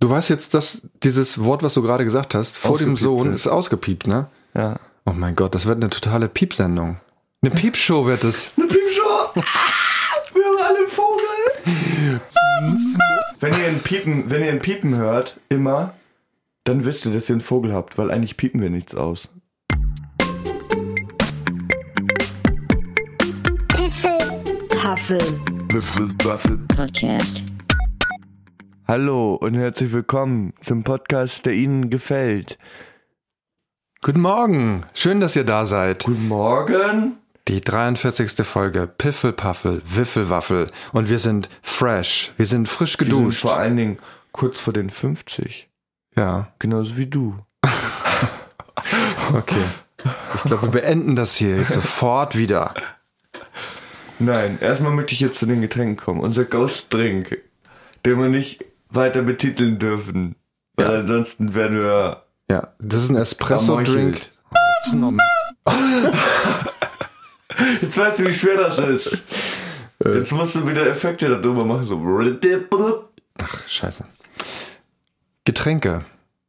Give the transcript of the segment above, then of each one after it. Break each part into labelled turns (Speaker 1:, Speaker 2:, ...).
Speaker 1: Du weißt jetzt, dass dieses Wort, was du gerade gesagt hast, vor dem Sohn,
Speaker 2: ist.
Speaker 1: ausgepiept, ne?
Speaker 2: Ja.
Speaker 1: Oh mein Gott, das wird eine totale Piepsendung. Eine Piepshow wird es.
Speaker 2: Eine Piepshow! Wir haben alle einen Vogel! wenn ihr ein Piepen, wenn ihr ein Piepen hört, immer, dann wisst ihr, dass ihr einen Vogel habt, weil eigentlich piepen wir nichts aus.
Speaker 3: Huffel Podcast.
Speaker 2: Hallo und herzlich willkommen zum Podcast, der Ihnen gefällt.
Speaker 1: Guten Morgen. Schön, dass ihr da seid.
Speaker 2: Guten Morgen.
Speaker 1: Die 43. Folge Piffelpaffel, Wiffelwaffel. Und wir sind fresh. Wir sind frisch
Speaker 2: Wir sind
Speaker 1: geduscht.
Speaker 2: vor allen Dingen kurz vor den 50.
Speaker 1: Ja,
Speaker 2: Genauso wie du.
Speaker 1: okay. Ich glaube, wir beenden das hier jetzt sofort wieder.
Speaker 2: Nein, erstmal möchte ich jetzt zu den Getränken kommen. Unser Ghost Drink, den wir nicht weiter betiteln dürfen. Weil
Speaker 1: Ja.
Speaker 2: ansonsten werden wir
Speaker 1: Ja, das ist ein Espresso-Drink.
Speaker 2: Jetzt weißt du, wie schwer das ist.
Speaker 1: Äh.
Speaker 2: Jetzt musst du wieder Effekte darüber machen. So.
Speaker 1: Ach, scheiße. Getränke.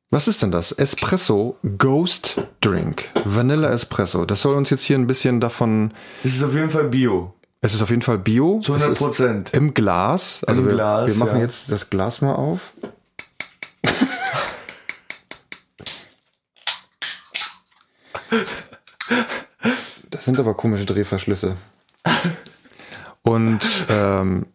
Speaker 1: Was ist denn das? Espresso Ghost Drink. Vanilla Espresso. Das soll uns jetzt hier ein bisschen davon.
Speaker 2: Es ist auf jeden Fall Bio.
Speaker 1: Es ist auf jeden Fall Bio.
Speaker 2: Zu
Speaker 1: Es
Speaker 2: 100
Speaker 1: ist
Speaker 2: Prozent.
Speaker 1: Im Glas. Also
Speaker 2: Im
Speaker 1: wir,
Speaker 2: Glas,
Speaker 1: wir machen
Speaker 2: ja.
Speaker 1: jetzt das Glas mal auf. Das sind aber komische Drehverschlüsse. Und ähm,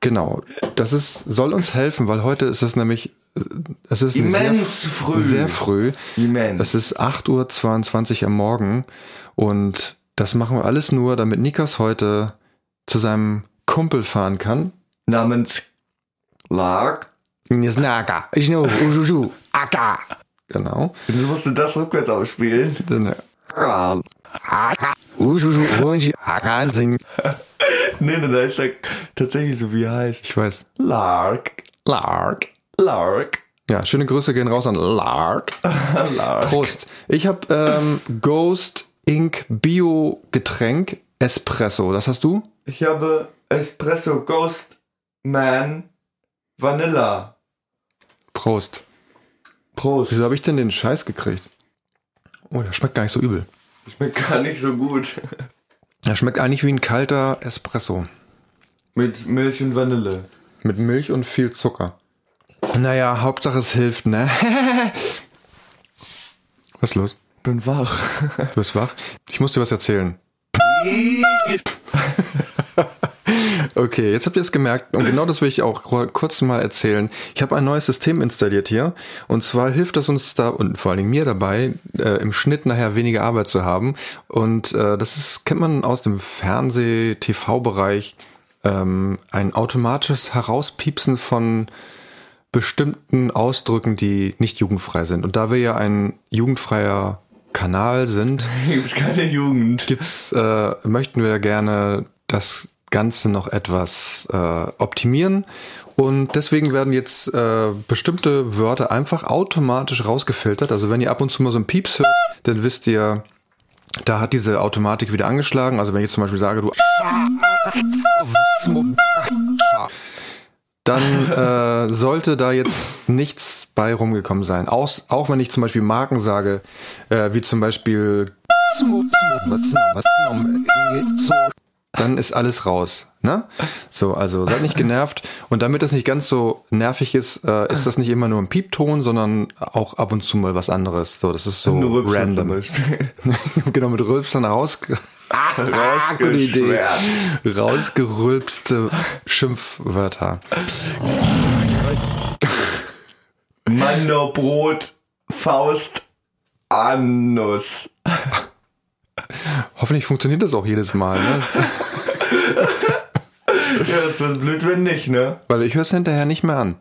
Speaker 1: genau, das ist, soll uns helfen, weil heute ist es nämlich, äh, es ist
Speaker 2: Immens
Speaker 1: sehr,
Speaker 2: früh.
Speaker 1: sehr früh.
Speaker 2: Immens.
Speaker 1: Es ist 8.22 Uhr am Morgen und das machen wir alles nur, damit Nikas heute zu seinem Kumpel fahren kann.
Speaker 2: Namens Lark.
Speaker 1: Naga, ich know, Ujuju, Aka. Genau.
Speaker 2: Du musst du das rückwärts
Speaker 1: Aka singen.
Speaker 2: Nee, nee, da ist er tatsächlich so, wie er heißt.
Speaker 1: Ich weiß.
Speaker 2: Lark.
Speaker 1: Lark.
Speaker 2: Lark.
Speaker 1: Ja, schöne Grüße gehen raus an Lark.
Speaker 2: Lark.
Speaker 1: Prost. Ich habe ähm, Ghost Ink Bio Getränk Espresso. Das hast du?
Speaker 2: Ich habe Espresso Ghost Man Vanilla.
Speaker 1: Prost.
Speaker 2: Prost.
Speaker 1: Wieso habe ich denn den Scheiß gekriegt? Oh, der schmeckt gar nicht so übel.
Speaker 2: Schmeckt gar nicht so gut.
Speaker 1: Der schmeckt eigentlich wie ein kalter Espresso.
Speaker 2: Mit Milch und Vanille.
Speaker 1: Mit Milch und viel Zucker. Naja, Hauptsache es hilft, ne? Was ist los?
Speaker 2: Bin wach.
Speaker 1: Du bist wach? Ich muss dir was erzählen. Okay, jetzt habt ihr es gemerkt und genau das will ich auch kurz mal erzählen. Ich habe ein neues System installiert hier und zwar hilft es uns da und vor allen Dingen mir dabei, äh, im Schnitt nachher weniger Arbeit zu haben und äh, das ist, kennt man aus dem Fernseh-TV-Bereich, ähm, ein automatisches Herauspiepsen von bestimmten Ausdrücken, die nicht jugendfrei sind. Und da wir ja ein jugendfreier Kanal sind,
Speaker 2: Hier gibt's keine Jugend.
Speaker 1: gibt's, äh, möchten wir gerne das Ganze noch etwas äh, optimieren. Und deswegen werden jetzt äh, bestimmte Wörter einfach automatisch rausgefiltert. Also wenn ihr ab und zu mal so ein Pieps hört, dann wisst ihr, da hat diese Automatik wieder angeschlagen. Also wenn ich jetzt zum Beispiel sage, du dann äh, sollte da jetzt nichts bei rumgekommen sein. Auch, auch wenn ich zum Beispiel Marken sage, äh, wie zum Beispiel dann ist alles raus. Ne? So, also seid nicht genervt. Und damit das nicht ganz so nervig ist, äh, ist das nicht immer nur ein Piepton, sondern auch ab und zu mal was anderes. So, das ist so random. Genau, mit Rülpsern raus. Ah, gute Idee. Rausgerülpste Schimpfwörter.
Speaker 2: Mannerbrot, Faust, Anus.
Speaker 1: Hoffentlich funktioniert das auch jedes Mal, ne?
Speaker 2: Ja, das wäre blöd, wenn nicht, ne?
Speaker 1: Weil ich höre es hinterher nicht mehr an.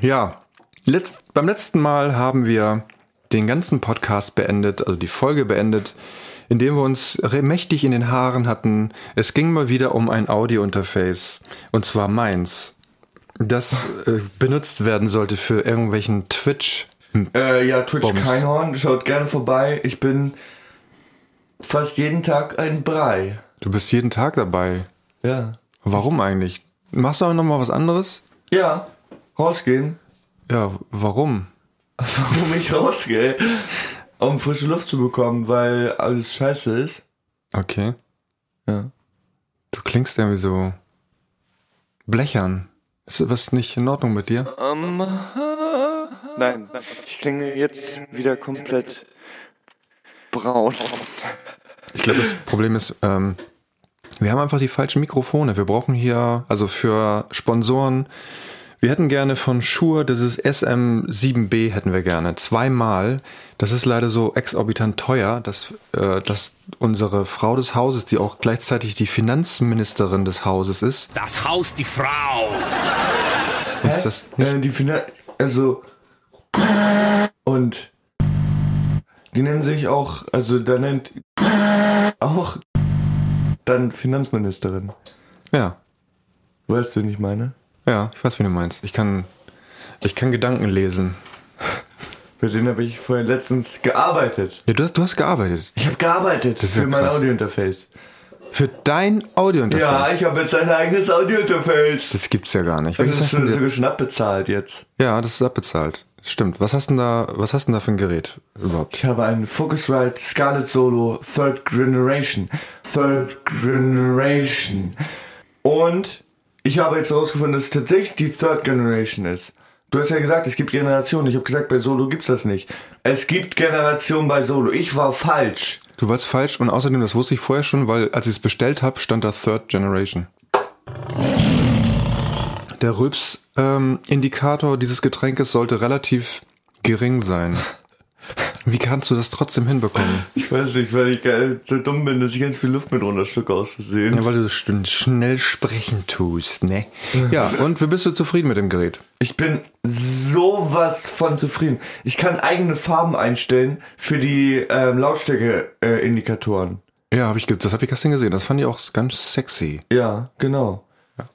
Speaker 1: Ja, letzt, beim letzten Mal haben wir den ganzen Podcast beendet, also die Folge beendet, indem wir uns mächtig in den Haaren hatten. Es ging mal wieder um ein Audio-Interface, und zwar meins, das äh, benutzt werden sollte für irgendwelchen Twitch.
Speaker 2: Äh, ja, Twitch. Keinhorn, schaut gerne vorbei. Ich bin fast jeden Tag ein Brei.
Speaker 1: Du bist jeden Tag dabei.
Speaker 2: Ja.
Speaker 1: Warum eigentlich? Machst du auch noch mal was anderes?
Speaker 2: Ja, rausgehen.
Speaker 1: Ja, warum?
Speaker 2: warum ich rausgehe, um frische Luft zu bekommen, weil alles scheiße ist.
Speaker 1: Okay.
Speaker 2: Ja.
Speaker 1: Du klingst irgendwie so blechern. Ist was nicht in Ordnung mit dir?
Speaker 2: Ähm, nein, ich klinge jetzt wieder komplett braun.
Speaker 1: Ich glaube, das Problem ist, ähm, wir haben einfach die falschen Mikrofone. Wir brauchen hier, also für Sponsoren, wir hätten gerne von Shure dieses SM7B hätten wir gerne. Zweimal. Das ist leider so exorbitant teuer, dass, äh, dass unsere Frau des Hauses, die auch gleichzeitig die Finanzministerin des Hauses ist,
Speaker 4: Das Haus, die Frau.
Speaker 1: uns das nicht
Speaker 2: Äh, die Finan also und die nennen sich auch, also da nennt auch dann Finanzministerin.
Speaker 1: Ja,
Speaker 2: Weißt du, wen ich meine?
Speaker 1: Ja, ich weiß, wie du meinst. Ich kann, ich kann Gedanken lesen.
Speaker 2: Bei denen habe ich vorhin letztens gearbeitet.
Speaker 1: Ja, du hast, du hast gearbeitet.
Speaker 2: Ich habe gearbeitet
Speaker 1: ist ja
Speaker 2: für mein
Speaker 1: krass.
Speaker 2: Audiointerface.
Speaker 1: Für dein Audiointerface.
Speaker 2: Ja, ich habe jetzt ein eigenes Audiointerface.
Speaker 1: das gibt's ja gar nicht.
Speaker 2: Das
Speaker 1: Welches
Speaker 2: ist sogar schon abbezahlt jetzt.
Speaker 1: Ja, das ist abbezahlt. Stimmt. Was hast denn da, was hast denn da für ein Gerät überhaupt?
Speaker 2: Ich habe einen Focusrite Scarlett Solo Third Generation. Third Generation. Und ich habe jetzt herausgefunden, dass es tatsächlich die Third Generation ist. Du hast ja gesagt, es gibt Generationen. Ich habe gesagt, bei Solo gibt's das nicht. Es gibt Generation bei Solo. Ich war falsch.
Speaker 1: Du warst falsch und außerdem, das wusste ich vorher schon, weil als ich es bestellt habe, stand da Third Generation. Der Rülps-Indikator dieses Getränkes sollte relativ gering sein. Wie kannst du das trotzdem hinbekommen?
Speaker 2: Ich weiß nicht, weil ich so dumm bin, dass ich ganz viel Luft mit runterschlucke aus Versehen.
Speaker 1: Ja, weil du sch- schnell sprechen tust, ne? Ja, und wie bist du zufrieden mit dem Gerät?
Speaker 2: Ich bin sowas von zufrieden. Ich kann eigene Farben einstellen für die ähm, Lautstärke-Indikatoren.
Speaker 1: Ja, hab ich, das habe ich gestern gesehen. Das fand ich auch ganz sexy.
Speaker 2: ja, genau.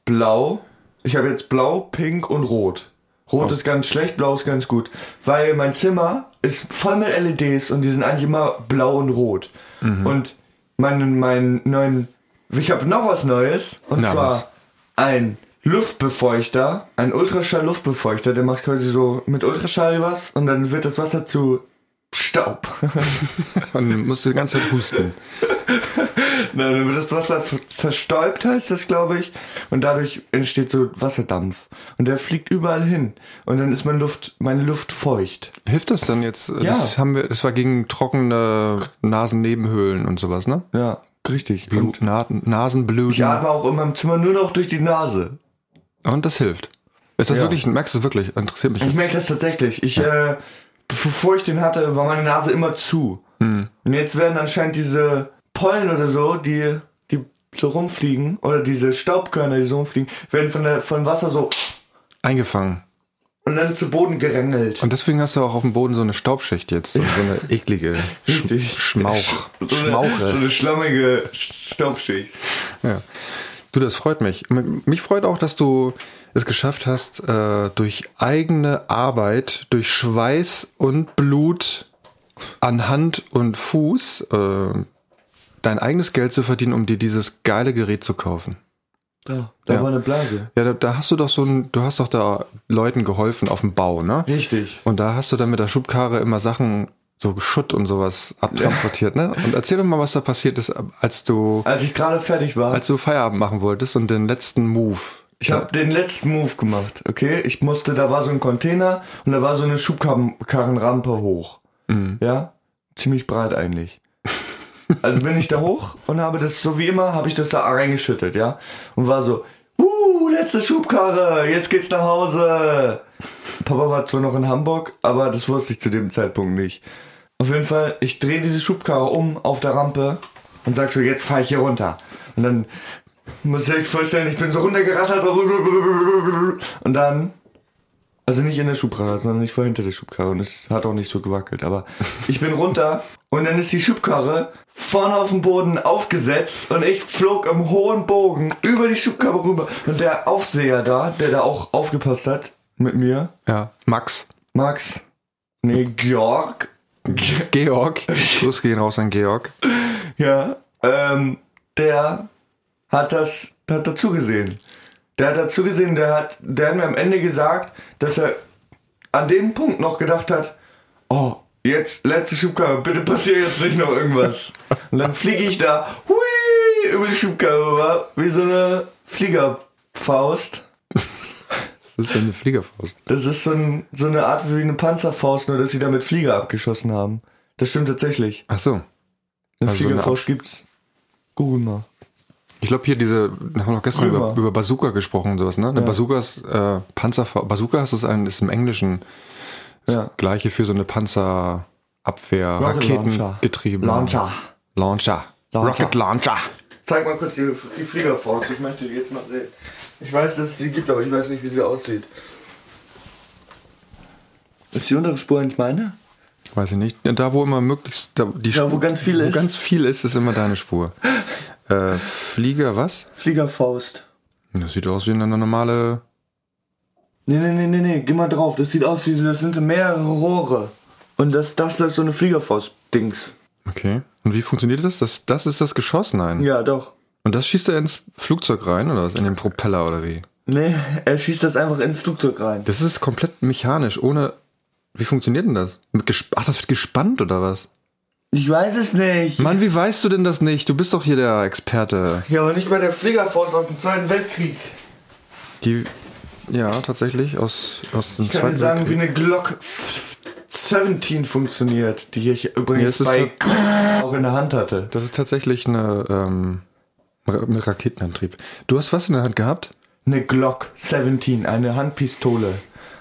Speaker 2: Blau. Ich habe jetzt Blau, Pink und Rot. Rot ist ganz schlecht, Blau ist ganz gut. Weil mein Zimmer ist voll mit LEDs und die sind eigentlich immer blau und rot. Und meinen, meinen neuen. Ich habe noch was Neues. Und
Speaker 1: Na,
Speaker 2: zwar
Speaker 1: was?
Speaker 2: ein Luftbefeuchter, ein Ultraschall-Luftbefeuchter, der macht quasi so mit Ultraschall was und dann wird das Wasser zu Staub.
Speaker 1: Und musst du die ganze Zeit husten.
Speaker 2: Dann wird das Wasser zerstäubt, heißt das, glaube ich. Und dadurch entsteht so Wasserdampf. Und der fliegt überall hin. Und dann ist meine Luft, meine Luft feucht.
Speaker 1: Hilft das dann jetzt?
Speaker 2: Ja.
Speaker 1: Das haben wir, das war gegen trockene Nasennebenhöhlen und sowas, ne?
Speaker 2: Ja, richtig.
Speaker 1: Blut, Na Nasenbluten.
Speaker 2: ich atme auch in meinem Zimmer nur noch durch die Nase.
Speaker 1: Und das hilft. Ist das
Speaker 2: Ja.
Speaker 1: wirklich, merkst du das wirklich? Interessiert mich
Speaker 2: Ich merke das tatsächlich. Ich, äh, bevor ich den hatte, war meine Nase immer zu. Und jetzt werden anscheinend diese Pollen oder so, die, die so rumfliegen, oder diese Staubkörner, die so rumfliegen, werden von der, von Wasser so
Speaker 1: Eingefangen.
Speaker 2: und dann zu Boden gerängelt.
Speaker 1: Und deswegen hast du auch auf dem Boden so eine Staubschicht jetzt. So, so eine eklige Sch. Schmauch.
Speaker 2: So eine, so eine schlammige Staubschicht.
Speaker 1: Ja. Du, das freut mich. Mich freut auch, dass du es geschafft hast, äh, durch eigene Arbeit, durch Schweiß und Blut an Hand und Fuß äh, dein eigenes Geld zu verdienen, um dir dieses geile Gerät zu kaufen.
Speaker 2: Da, da
Speaker 1: Ja.
Speaker 2: war eine Blase.
Speaker 1: Ja, da, da hast du doch so ein, du hast doch da Leuten geholfen auf dem Bau, ne?
Speaker 2: Richtig.
Speaker 1: Und da hast du dann mit der Schubkarre immer Sachen, so Schutt und sowas abtransportiert, ne? Und erzähl doch mal, was da passiert ist, als du,
Speaker 2: Als ich gerade fertig war,
Speaker 1: als du Feierabend machen wolltest und den letzten Move.
Speaker 2: ich habe den letzten Move gemacht, okay? Ich musste, da war so ein Container und da war so eine Schubkarrenrampe hoch. Ja? Ziemlich breit eigentlich. Also bin ich da hoch und habe das, so wie immer, habe ich das da reingeschüttet, ja? Und war so, uh, letzte Schubkarre, jetzt geht's nach Hause. Papa war zwar noch in Hamburg, aber das wusste ich zu dem Zeitpunkt nicht. Auf jeden Fall, ich drehe diese Schubkarre um auf der Rampe und sag so, jetzt fahre ich hier runter. Und dann muss ich vorstellen, ich bin so runtergerattert und dann, also nicht in der Schubkarre, sondern ich war hinter der Schubkarre und es hat auch nicht so gewackelt, aber ich bin runter und dann ist die Schubkarre vorne auf dem Boden aufgesetzt und ich flog im hohen Bogen über die Schubkarre rüber und der Aufseher da, der da auch aufgepasst hat mit mir,
Speaker 1: Ja, Max.
Speaker 2: Max, nee, Georg,
Speaker 1: Georg. Gruß gehen raus an Georg.
Speaker 2: Ja, ähm, der hat das, hat dazu gesehen. Der hat dazu gesehen, der hat, der hat mir am Ende gesagt, dass er an dem Punkt noch gedacht hat, oh, jetzt letzte Schubkarre, bitte passiert jetzt nicht noch irgendwas. Und dann fliege ich da, hui, über die Schubkarre rüber, wie so eine Fliegerfaust.
Speaker 1: Das ist eine Fliegerfaust.
Speaker 2: Das ist so, ein, so eine Art wie eine Panzerfaust, nur dass sie damit Flieger abgeschossen haben. Das stimmt tatsächlich.
Speaker 1: Ach so.
Speaker 2: Eine
Speaker 1: Also eine
Speaker 2: Fliegerfaust gibt's. Google mal.
Speaker 1: Ich glaube hier diese, wir haben noch gestern über, über Bazooka gesprochen und sowas, ne? Eine
Speaker 2: Ja.
Speaker 1: Bazooka ist äh, Panzerfaust. Bazooka ist, ein, ist im Englischen das
Speaker 2: Ja.
Speaker 1: gleiche für so eine Panzerabwehr, Raketengetriebe.
Speaker 2: Launcher.
Speaker 1: Launcher.
Speaker 2: Launcher.
Speaker 1: Rocket Launcher.
Speaker 2: Zeig mal kurz die, die Fliegerfaust. Ich möchte die jetzt mal sehen. Ich weiß, dass es sie gibt, aber ich weiß nicht, wie sie aussieht. Ist die untere Spur nicht meine?
Speaker 1: Weiß ich nicht. Da, wo immer möglichst, da, die
Speaker 2: Da, wo
Speaker 1: Spur-
Speaker 2: ganz viel
Speaker 1: wo
Speaker 2: ist.
Speaker 1: ganz viel ist, ist immer deine Spur. äh, Flieger, was?
Speaker 2: Fliegerfaust.
Speaker 1: Das sieht aus wie eine normale.
Speaker 2: Nee, nee, nee, nee, nee, geh mal drauf. Das sieht aus wie, das sind so mehrere Rohre. Und das, das ist so eine Fliegerfaust-Dings.
Speaker 1: Okay. Und wie funktioniert das? Das, das ist das Geschoss, nein.
Speaker 2: Ja, doch.
Speaker 1: Und das schießt er ins Flugzeug rein oder was? In den Propeller oder wie?
Speaker 2: Nee, er schießt das einfach ins Flugzeug rein.
Speaker 1: Das ist komplett mechanisch, ohne. Wie funktioniert denn das? Mit gesp Ach, das wird gespannt oder was?
Speaker 2: Ich weiß es nicht.
Speaker 1: Mann, wie weißt du denn das nicht? Du bist doch hier der Experte.
Speaker 2: Ja, aber nicht bei der Fliegerfaust aus dem Zweiten Weltkrieg.
Speaker 1: Die. Ja, tatsächlich, aus, aus dem
Speaker 2: Ich kann dir sagen, wie eine Glock 17 funktioniert, die ich übrigens
Speaker 1: Ja,
Speaker 2: bei auch in der Hand hatte.
Speaker 1: Das ist tatsächlich eine. Ähm, mit Raketenantrieb. Du hast was in der Hand gehabt?
Speaker 2: Eine Glock 17, eine Handpistole.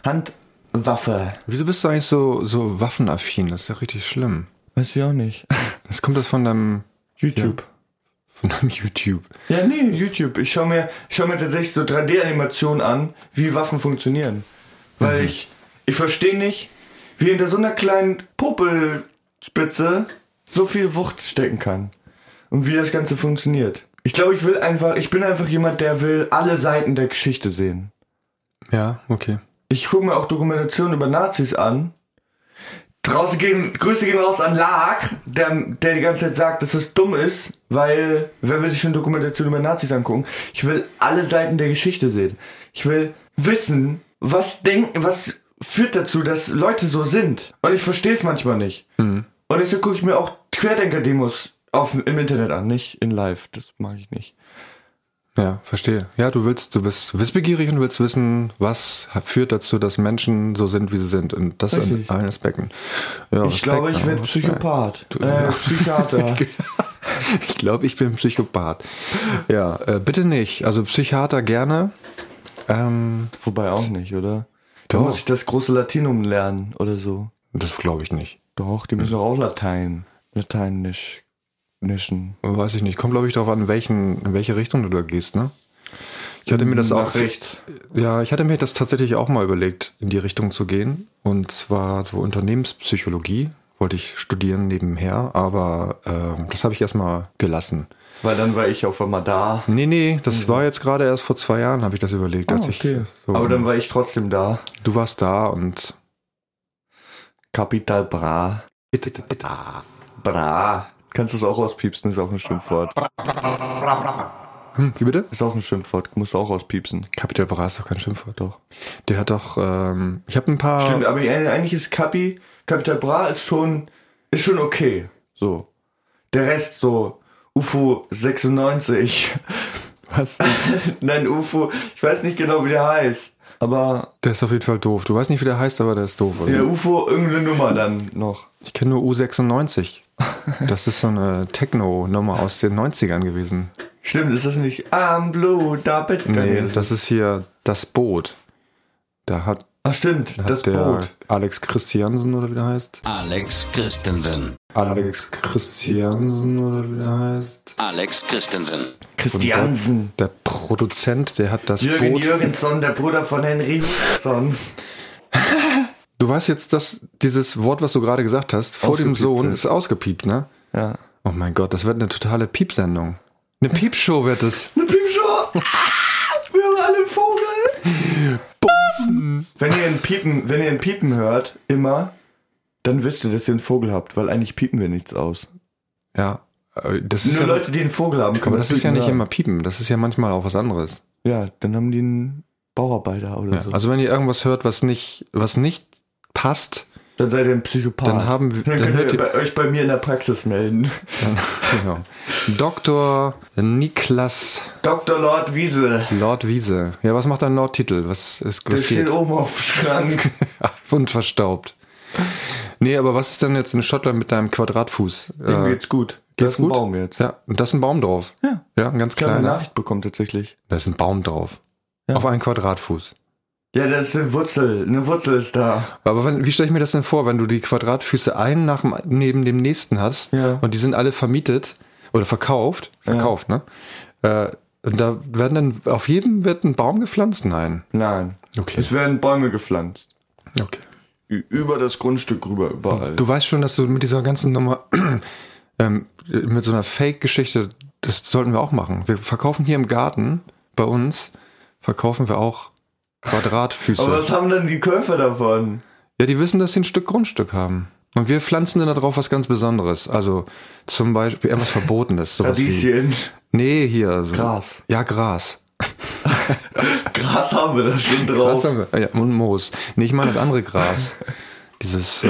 Speaker 2: Handwaffe.
Speaker 1: Wieso bist du eigentlich so, so waffenaffin? Das ist ja richtig schlimm.
Speaker 2: Weiß ich auch nicht.
Speaker 1: Das kommt das von deinem,
Speaker 2: YouTube.
Speaker 1: Von deinem YouTube.
Speaker 2: Ja, nee, YouTube. Ich schaue mir, ich schau mir tatsächlich so 3D-Animationen an, wie Waffen funktionieren. Weil ich, ich verstehe nicht, wie hinter so einer kleinen Popelspitze so viel Wucht stecken kann. Und wie das Ganze funktioniert. Ich glaube, ich will einfach, ich bin einfach jemand, der will alle Seiten der Geschichte sehen.
Speaker 1: Ja, okay.
Speaker 2: Ich gucke mir auch Dokumentationen über Nazis an. Draußen gehen, Grüße gehen raus an Lark, der, der die ganze Zeit sagt, dass es dumm ist, weil, wer will sich schon Dokumentationen über Nazis angucken? Ich will alle Seiten der Geschichte sehen. Ich will wissen, was denken, was führt dazu, dass Leute so sind. Und ich verstehe es manchmal nicht. Und deshalb gucke ich mir auch Querdenker-Demos auf, im Internet an, nicht in live. Das mag ich nicht.
Speaker 1: Ja, verstehe. Ja, du willst, du bist wissbegierig und willst wissen, was führt dazu, dass Menschen so sind, wie sie sind. Und das in
Speaker 2: Richtig.
Speaker 1: allen Aspekten. Ja,
Speaker 2: Ich glaube, ich werde Psychopath. Äh, Psychiater.
Speaker 1: Ich glaube, ich bin Psychopath. Ja, äh, bitte nicht. Also Psychiater gerne. Ähm,
Speaker 2: Wobei auch nicht, oder? Da muss ich das große Latinum lernen oder so.
Speaker 1: das glaube ich nicht.
Speaker 2: Doch, die müssen doch auch Latein. Lateinisch. Nischen.
Speaker 1: Weiß ich nicht. Kommt, glaube ich, darauf an, in, welchen, in welche Richtung du da gehst, ne? Ich hatte mir das auch.
Speaker 2: rechts.
Speaker 1: Ja, ich hatte mir das tatsächlich auch mal überlegt, in die Richtung zu gehen. Und zwar so Unternehmenspsychologie wollte ich studieren nebenher, aber ähm, das habe ich erstmal gelassen.
Speaker 2: Weil dann war ich auf einmal da.
Speaker 1: Nee, nee, das war jetzt gerade erst vor zwei Jahren, habe ich das überlegt. als ich so,
Speaker 2: Mhm. Ah, Aber dann war ich trotzdem da.
Speaker 1: du warst da und
Speaker 2: Kapital Bra. Bra. Kannst du es auch auspiepsen, ist auch ein Schimpfwort.
Speaker 1: hm, wie bitte?
Speaker 2: Ist auch ein Schimpfwort, musst du auch auspiepsen.
Speaker 1: Kapital Bra ist doch kein Schimpfwort.
Speaker 2: Doch.
Speaker 1: Der hat doch, ähm, ich habe ein paar.
Speaker 2: Stimmt, aber eigentlich ist Kapi, Kapital Bra ist schon, ist schon okay. So. Der Rest so, UFO 96.
Speaker 1: Was?
Speaker 2: Nein, UFO, ich weiß nicht genau, wie der heißt. Aber
Speaker 1: Der ist auf jeden Fall doof. Du weißt nicht, wie der heißt, aber der ist doof. Oder?
Speaker 2: ja, UFO, irgendeine Nummer dann noch.
Speaker 1: Ich kenne nur U96. Das ist so eine Techno-Nummer aus den 90ern gewesen.
Speaker 2: Stimmt, ist das nicht I'm Blue, da bitte.
Speaker 1: Nee, das ist hier das Boot. Da hat,
Speaker 2: Ach stimmt,
Speaker 1: hat
Speaker 2: das
Speaker 1: der
Speaker 2: Boot.
Speaker 1: Alex Christiansen oder wie der heißt.
Speaker 4: Alex Christensen.
Speaker 1: Alex Christiansen oder wie der heißt.
Speaker 4: Alex Christensen.
Speaker 2: Christiansen.
Speaker 1: Der Produzent, der hat das
Speaker 2: Jürgen
Speaker 1: Boot.
Speaker 2: Jürgensson, der Bruder von Henry Jürgensson.
Speaker 1: Du weißt jetzt, dass dieses Wort, was du gerade gesagt hast, vor dem Sohn, ist ausgepiept, ne?
Speaker 2: Ja.
Speaker 1: Oh mein Gott, das wird eine totale Piepsendung. Eine Piepshow wird es.
Speaker 2: Eine Piepshow. Wir haben alle einen Vogel. Wenn ihr ein Piepen, wenn ihr ein Piepen hört, immer, dann wisst ihr, dass ihr einen Vogel habt, weil eigentlich piepen wir nichts aus.
Speaker 1: Ja, äh, das ist
Speaker 2: Nur
Speaker 1: ja,
Speaker 2: Leute, die einen Vogel haben, können
Speaker 1: aber das ist ja nicht
Speaker 2: hören.
Speaker 1: immer Piepen, das ist ja manchmal auch was anderes.
Speaker 2: Ja, dann haben die einen Bauarbeiter oder
Speaker 1: Ja,
Speaker 2: so.
Speaker 1: also wenn ihr irgendwas hört, was nicht, was nicht hasst,
Speaker 2: Dann seid ihr ein Psychopath.
Speaker 1: Dann haben wir-
Speaker 2: Dann,
Speaker 1: dann
Speaker 2: könnt ihr bei euch bei mir in der Praxis melden.
Speaker 1: genau. Dr. Niklas
Speaker 2: Dr. Lord Wiese.
Speaker 1: Lord Wiese. Ja, was macht dein Lord-Titel? Was ist,
Speaker 2: Der
Speaker 1: was
Speaker 2: steht
Speaker 1: geht?
Speaker 2: oben auf dem Schrank.
Speaker 1: Und verstaubt. Nee, aber was ist denn jetzt in Schottland mit deinem Quadratfuß?
Speaker 2: Dem
Speaker 1: Äh,
Speaker 2: geht's gut.
Speaker 1: geht's
Speaker 2: das ist ein
Speaker 1: gut?
Speaker 2: Baum jetzt.
Speaker 1: Ja, und da ist ein Baum drauf.
Speaker 2: Ja.
Speaker 1: Ja, ein ganz
Speaker 2: Ich habe eine
Speaker 1: kleiner.
Speaker 2: Nachricht bekommen tatsächlich.
Speaker 1: Da ist ein Baum drauf.
Speaker 2: Ja.
Speaker 1: Auf einen Quadratfuß.
Speaker 2: Ja, das ist eine Wurzel. Eine Wurzel ist da.
Speaker 1: Aber wenn, wie stelle ich mir das denn vor, wenn du die Quadratfüße einen nach dem, neben dem nächsten hast
Speaker 2: Ja.
Speaker 1: und die sind alle vermietet oder verkauft, verkauft, ne? Äh, und da werden dann, auf jedem wird ein Baum gepflanzt? Nein.
Speaker 2: Nein.
Speaker 1: Okay.
Speaker 2: Es werden Bäume gepflanzt.
Speaker 1: Okay.
Speaker 2: Über das Grundstück rüber, überall.
Speaker 1: Du weißt schon, dass du mit dieser ganzen Nummer, ähm, mit so einer Fake-Geschichte, das sollten wir auch machen. Wir verkaufen hier im Garten, bei uns, verkaufen wir auch Quadratfüße.
Speaker 2: Aber was haben denn die Käufer davon?
Speaker 1: Ja, die wissen, dass sie ein Stück Grundstück haben. Und wir pflanzen dann da drauf was ganz Besonderes. Also zum Beispiel irgendwas Verbotenes. Sowas wie,
Speaker 2: Radieschen.
Speaker 1: nee, hier. So.
Speaker 2: Gras.
Speaker 1: Ja, Gras.
Speaker 2: Gras haben wir da schon
Speaker 1: Gras
Speaker 2: drauf.
Speaker 1: haben wir. Ja, und Moos. Nee, ich meine das andere Gras. Dieses äh,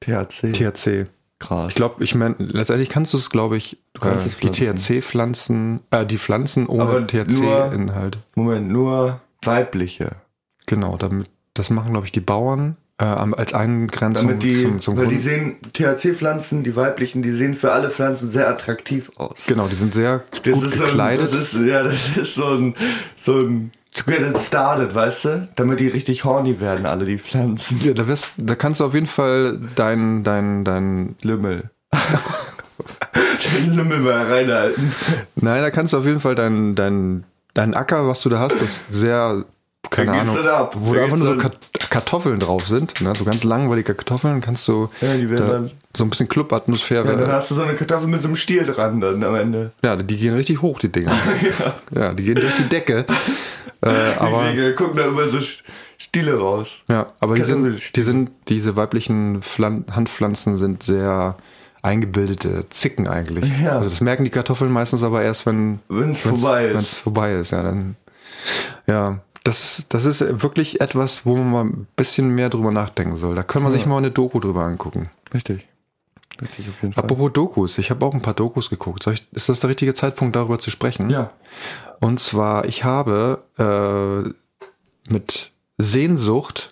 Speaker 2: THC.
Speaker 1: THC.
Speaker 2: Gras.
Speaker 1: Ich glaube, ich meine, letztendlich kannst du es, glaube ich, äh, die
Speaker 2: pflanzen.
Speaker 1: THC-Pflanzen, äh, die Pflanzen ohne THC-Inhalt.
Speaker 2: Moment, nur weibliche.
Speaker 1: Genau, damit, das machen, glaube ich, die Bauern äh, als Eingrenzung
Speaker 2: Damit die,
Speaker 1: zum, zum
Speaker 2: weil die
Speaker 1: Grund.
Speaker 2: sehen, THC-Pflanzen, die weiblichen, die sehen für alle Pflanzen sehr attraktiv aus.
Speaker 1: Genau, die sind sehr
Speaker 2: Das
Speaker 1: gut
Speaker 2: ist so ein,
Speaker 1: gekleidet.
Speaker 2: das ist, ja, das ist so ein, so ein, to get it started, weißt du? Damit die richtig horny werden, alle die Pflanzen.
Speaker 1: ja, da, wirst, da kannst du auf jeden Fall dein, dein, dein,
Speaker 2: Lümmel. Den Lümmel mal reinhalten.
Speaker 1: nein, da kannst du auf jeden Fall dein, dein, dein Acker, was du da hast, das sehr, keine Ahnung, wo
Speaker 2: Da
Speaker 1: einfach nur so Kartoffeln drauf sind, ne? so ganz langweilige Kartoffeln, kannst du
Speaker 2: Ja, die werden
Speaker 1: da,
Speaker 2: dann-
Speaker 1: so ein bisschen Clubatmosphäre.
Speaker 2: Ja, dann hast du so eine Kartoffel mit so einem Stiel dran dann am Ende.
Speaker 1: Ja, die gehen richtig hoch, die Dinger. ja. die gehen durch die Decke. Äh, aber
Speaker 2: Die gucken da immer so St- Stiele raus.
Speaker 1: ja, aber die sind, die sind, diese weiblichen Pflan Handpflanzen sind sehr eingebildete Zicken eigentlich.
Speaker 2: Ja.
Speaker 1: Also das merken die Kartoffeln meistens aber erst, wenn
Speaker 2: Wenn's vorbei ist.
Speaker 1: Wenn es vorbei ist, ja, dann ja. Das, das ist wirklich etwas, wo man mal ein bisschen mehr drüber nachdenken soll. Da können wir sich mal eine Doku drüber angucken.
Speaker 2: Richtig. Richtig, auf jeden Fall.
Speaker 1: Apropos Dokus, ich habe auch ein paar Dokus geguckt. Soll ich, ist das der richtige Zeitpunkt, darüber zu sprechen?
Speaker 2: Ja.
Speaker 1: Und zwar, ich habe äh, mit Sehnsucht.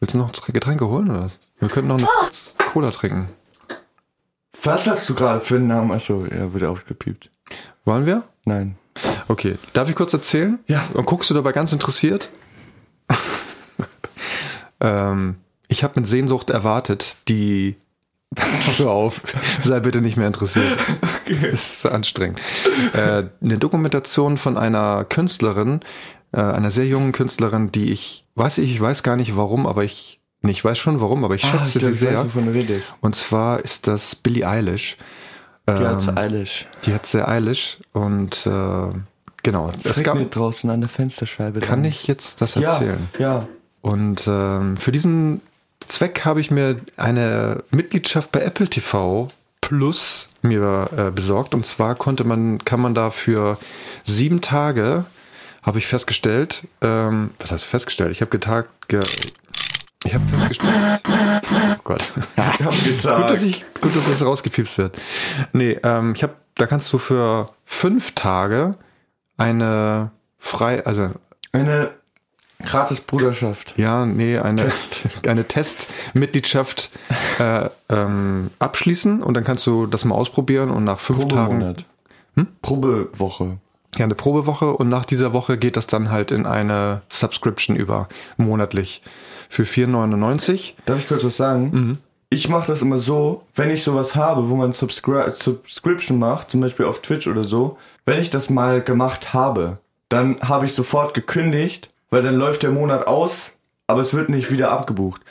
Speaker 1: Willst du noch Getränke holen oder? was? Wir könnten noch eine Cola trinken.
Speaker 2: Was hast du gerade für einen Namen? Achso, ja, wird aufgepiept.
Speaker 1: Wollen wir?
Speaker 2: Nein.
Speaker 1: Okay. Darf ich kurz erzählen?
Speaker 2: Ja.
Speaker 1: Und guckst du dabei ganz interessiert? ähm, ich habe mit Sehnsucht erwartet, die. Hör auf, sei bitte nicht mehr interessiert. Das ist anstrengend. Äh, eine Dokumentation von einer Künstlerin, äh, einer sehr jungen Künstlerin, die ich, weiß ich, ich weiß gar nicht warum, aber ich, nee, ich weiß schon warum, aber ich schätze
Speaker 2: Ah, ich
Speaker 1: sie
Speaker 2: glaub, ich
Speaker 1: sehr.
Speaker 2: Weiß, wovon du redest.
Speaker 1: Und zwar ist das Billie Eilish.
Speaker 2: Die
Speaker 1: Ähm,
Speaker 2: hat's Eilish.
Speaker 1: die hat sehr Eilish und äh, genau.
Speaker 2: Es
Speaker 1: gab,
Speaker 2: draußen an der Fensterscheibe.
Speaker 1: kann
Speaker 2: dran.
Speaker 1: ich jetzt das
Speaker 2: ja,
Speaker 1: erzählen?
Speaker 2: Ja.
Speaker 1: Und ähm, für diesen Zweck habe ich mir eine Mitgliedschaft bei Apple TV Plus mir äh, besorgt. Und zwar konnte man, kann man da für sieben Tage, habe ich festgestellt, ähm, was heißt festgestellt? Ich habe getagt, ge, ich habe festgestellt, oh Gott. Gut, dass ich, gut, dass das rausgepiepst wird. Nee, ähm, ich habe, da kannst du für fünf Tage eine frei, also
Speaker 2: Eine gratis Bruderschaft.
Speaker 1: ja, nee, eine
Speaker 2: Test.
Speaker 1: eine Testmitgliedschaft äh, ähm, abschließen und dann kannst du das mal ausprobieren und nach fünf Tagen
Speaker 2: Probemonat. Probewoche.
Speaker 1: ja eine Probewoche und nach dieser Woche geht das dann halt in eine Subscription über monatlich für 4,99.
Speaker 2: Darf ich kurz was sagen?
Speaker 1: Mhm.
Speaker 2: Ich mache das immer so, wenn ich sowas habe, wo man Subscri Subscription macht, zum Beispiel auf Twitch oder so, wenn ich das mal gemacht habe, dann habe ich sofort gekündigt, weil dann läuft der Monat aus, aber es wird nicht wieder abgebucht.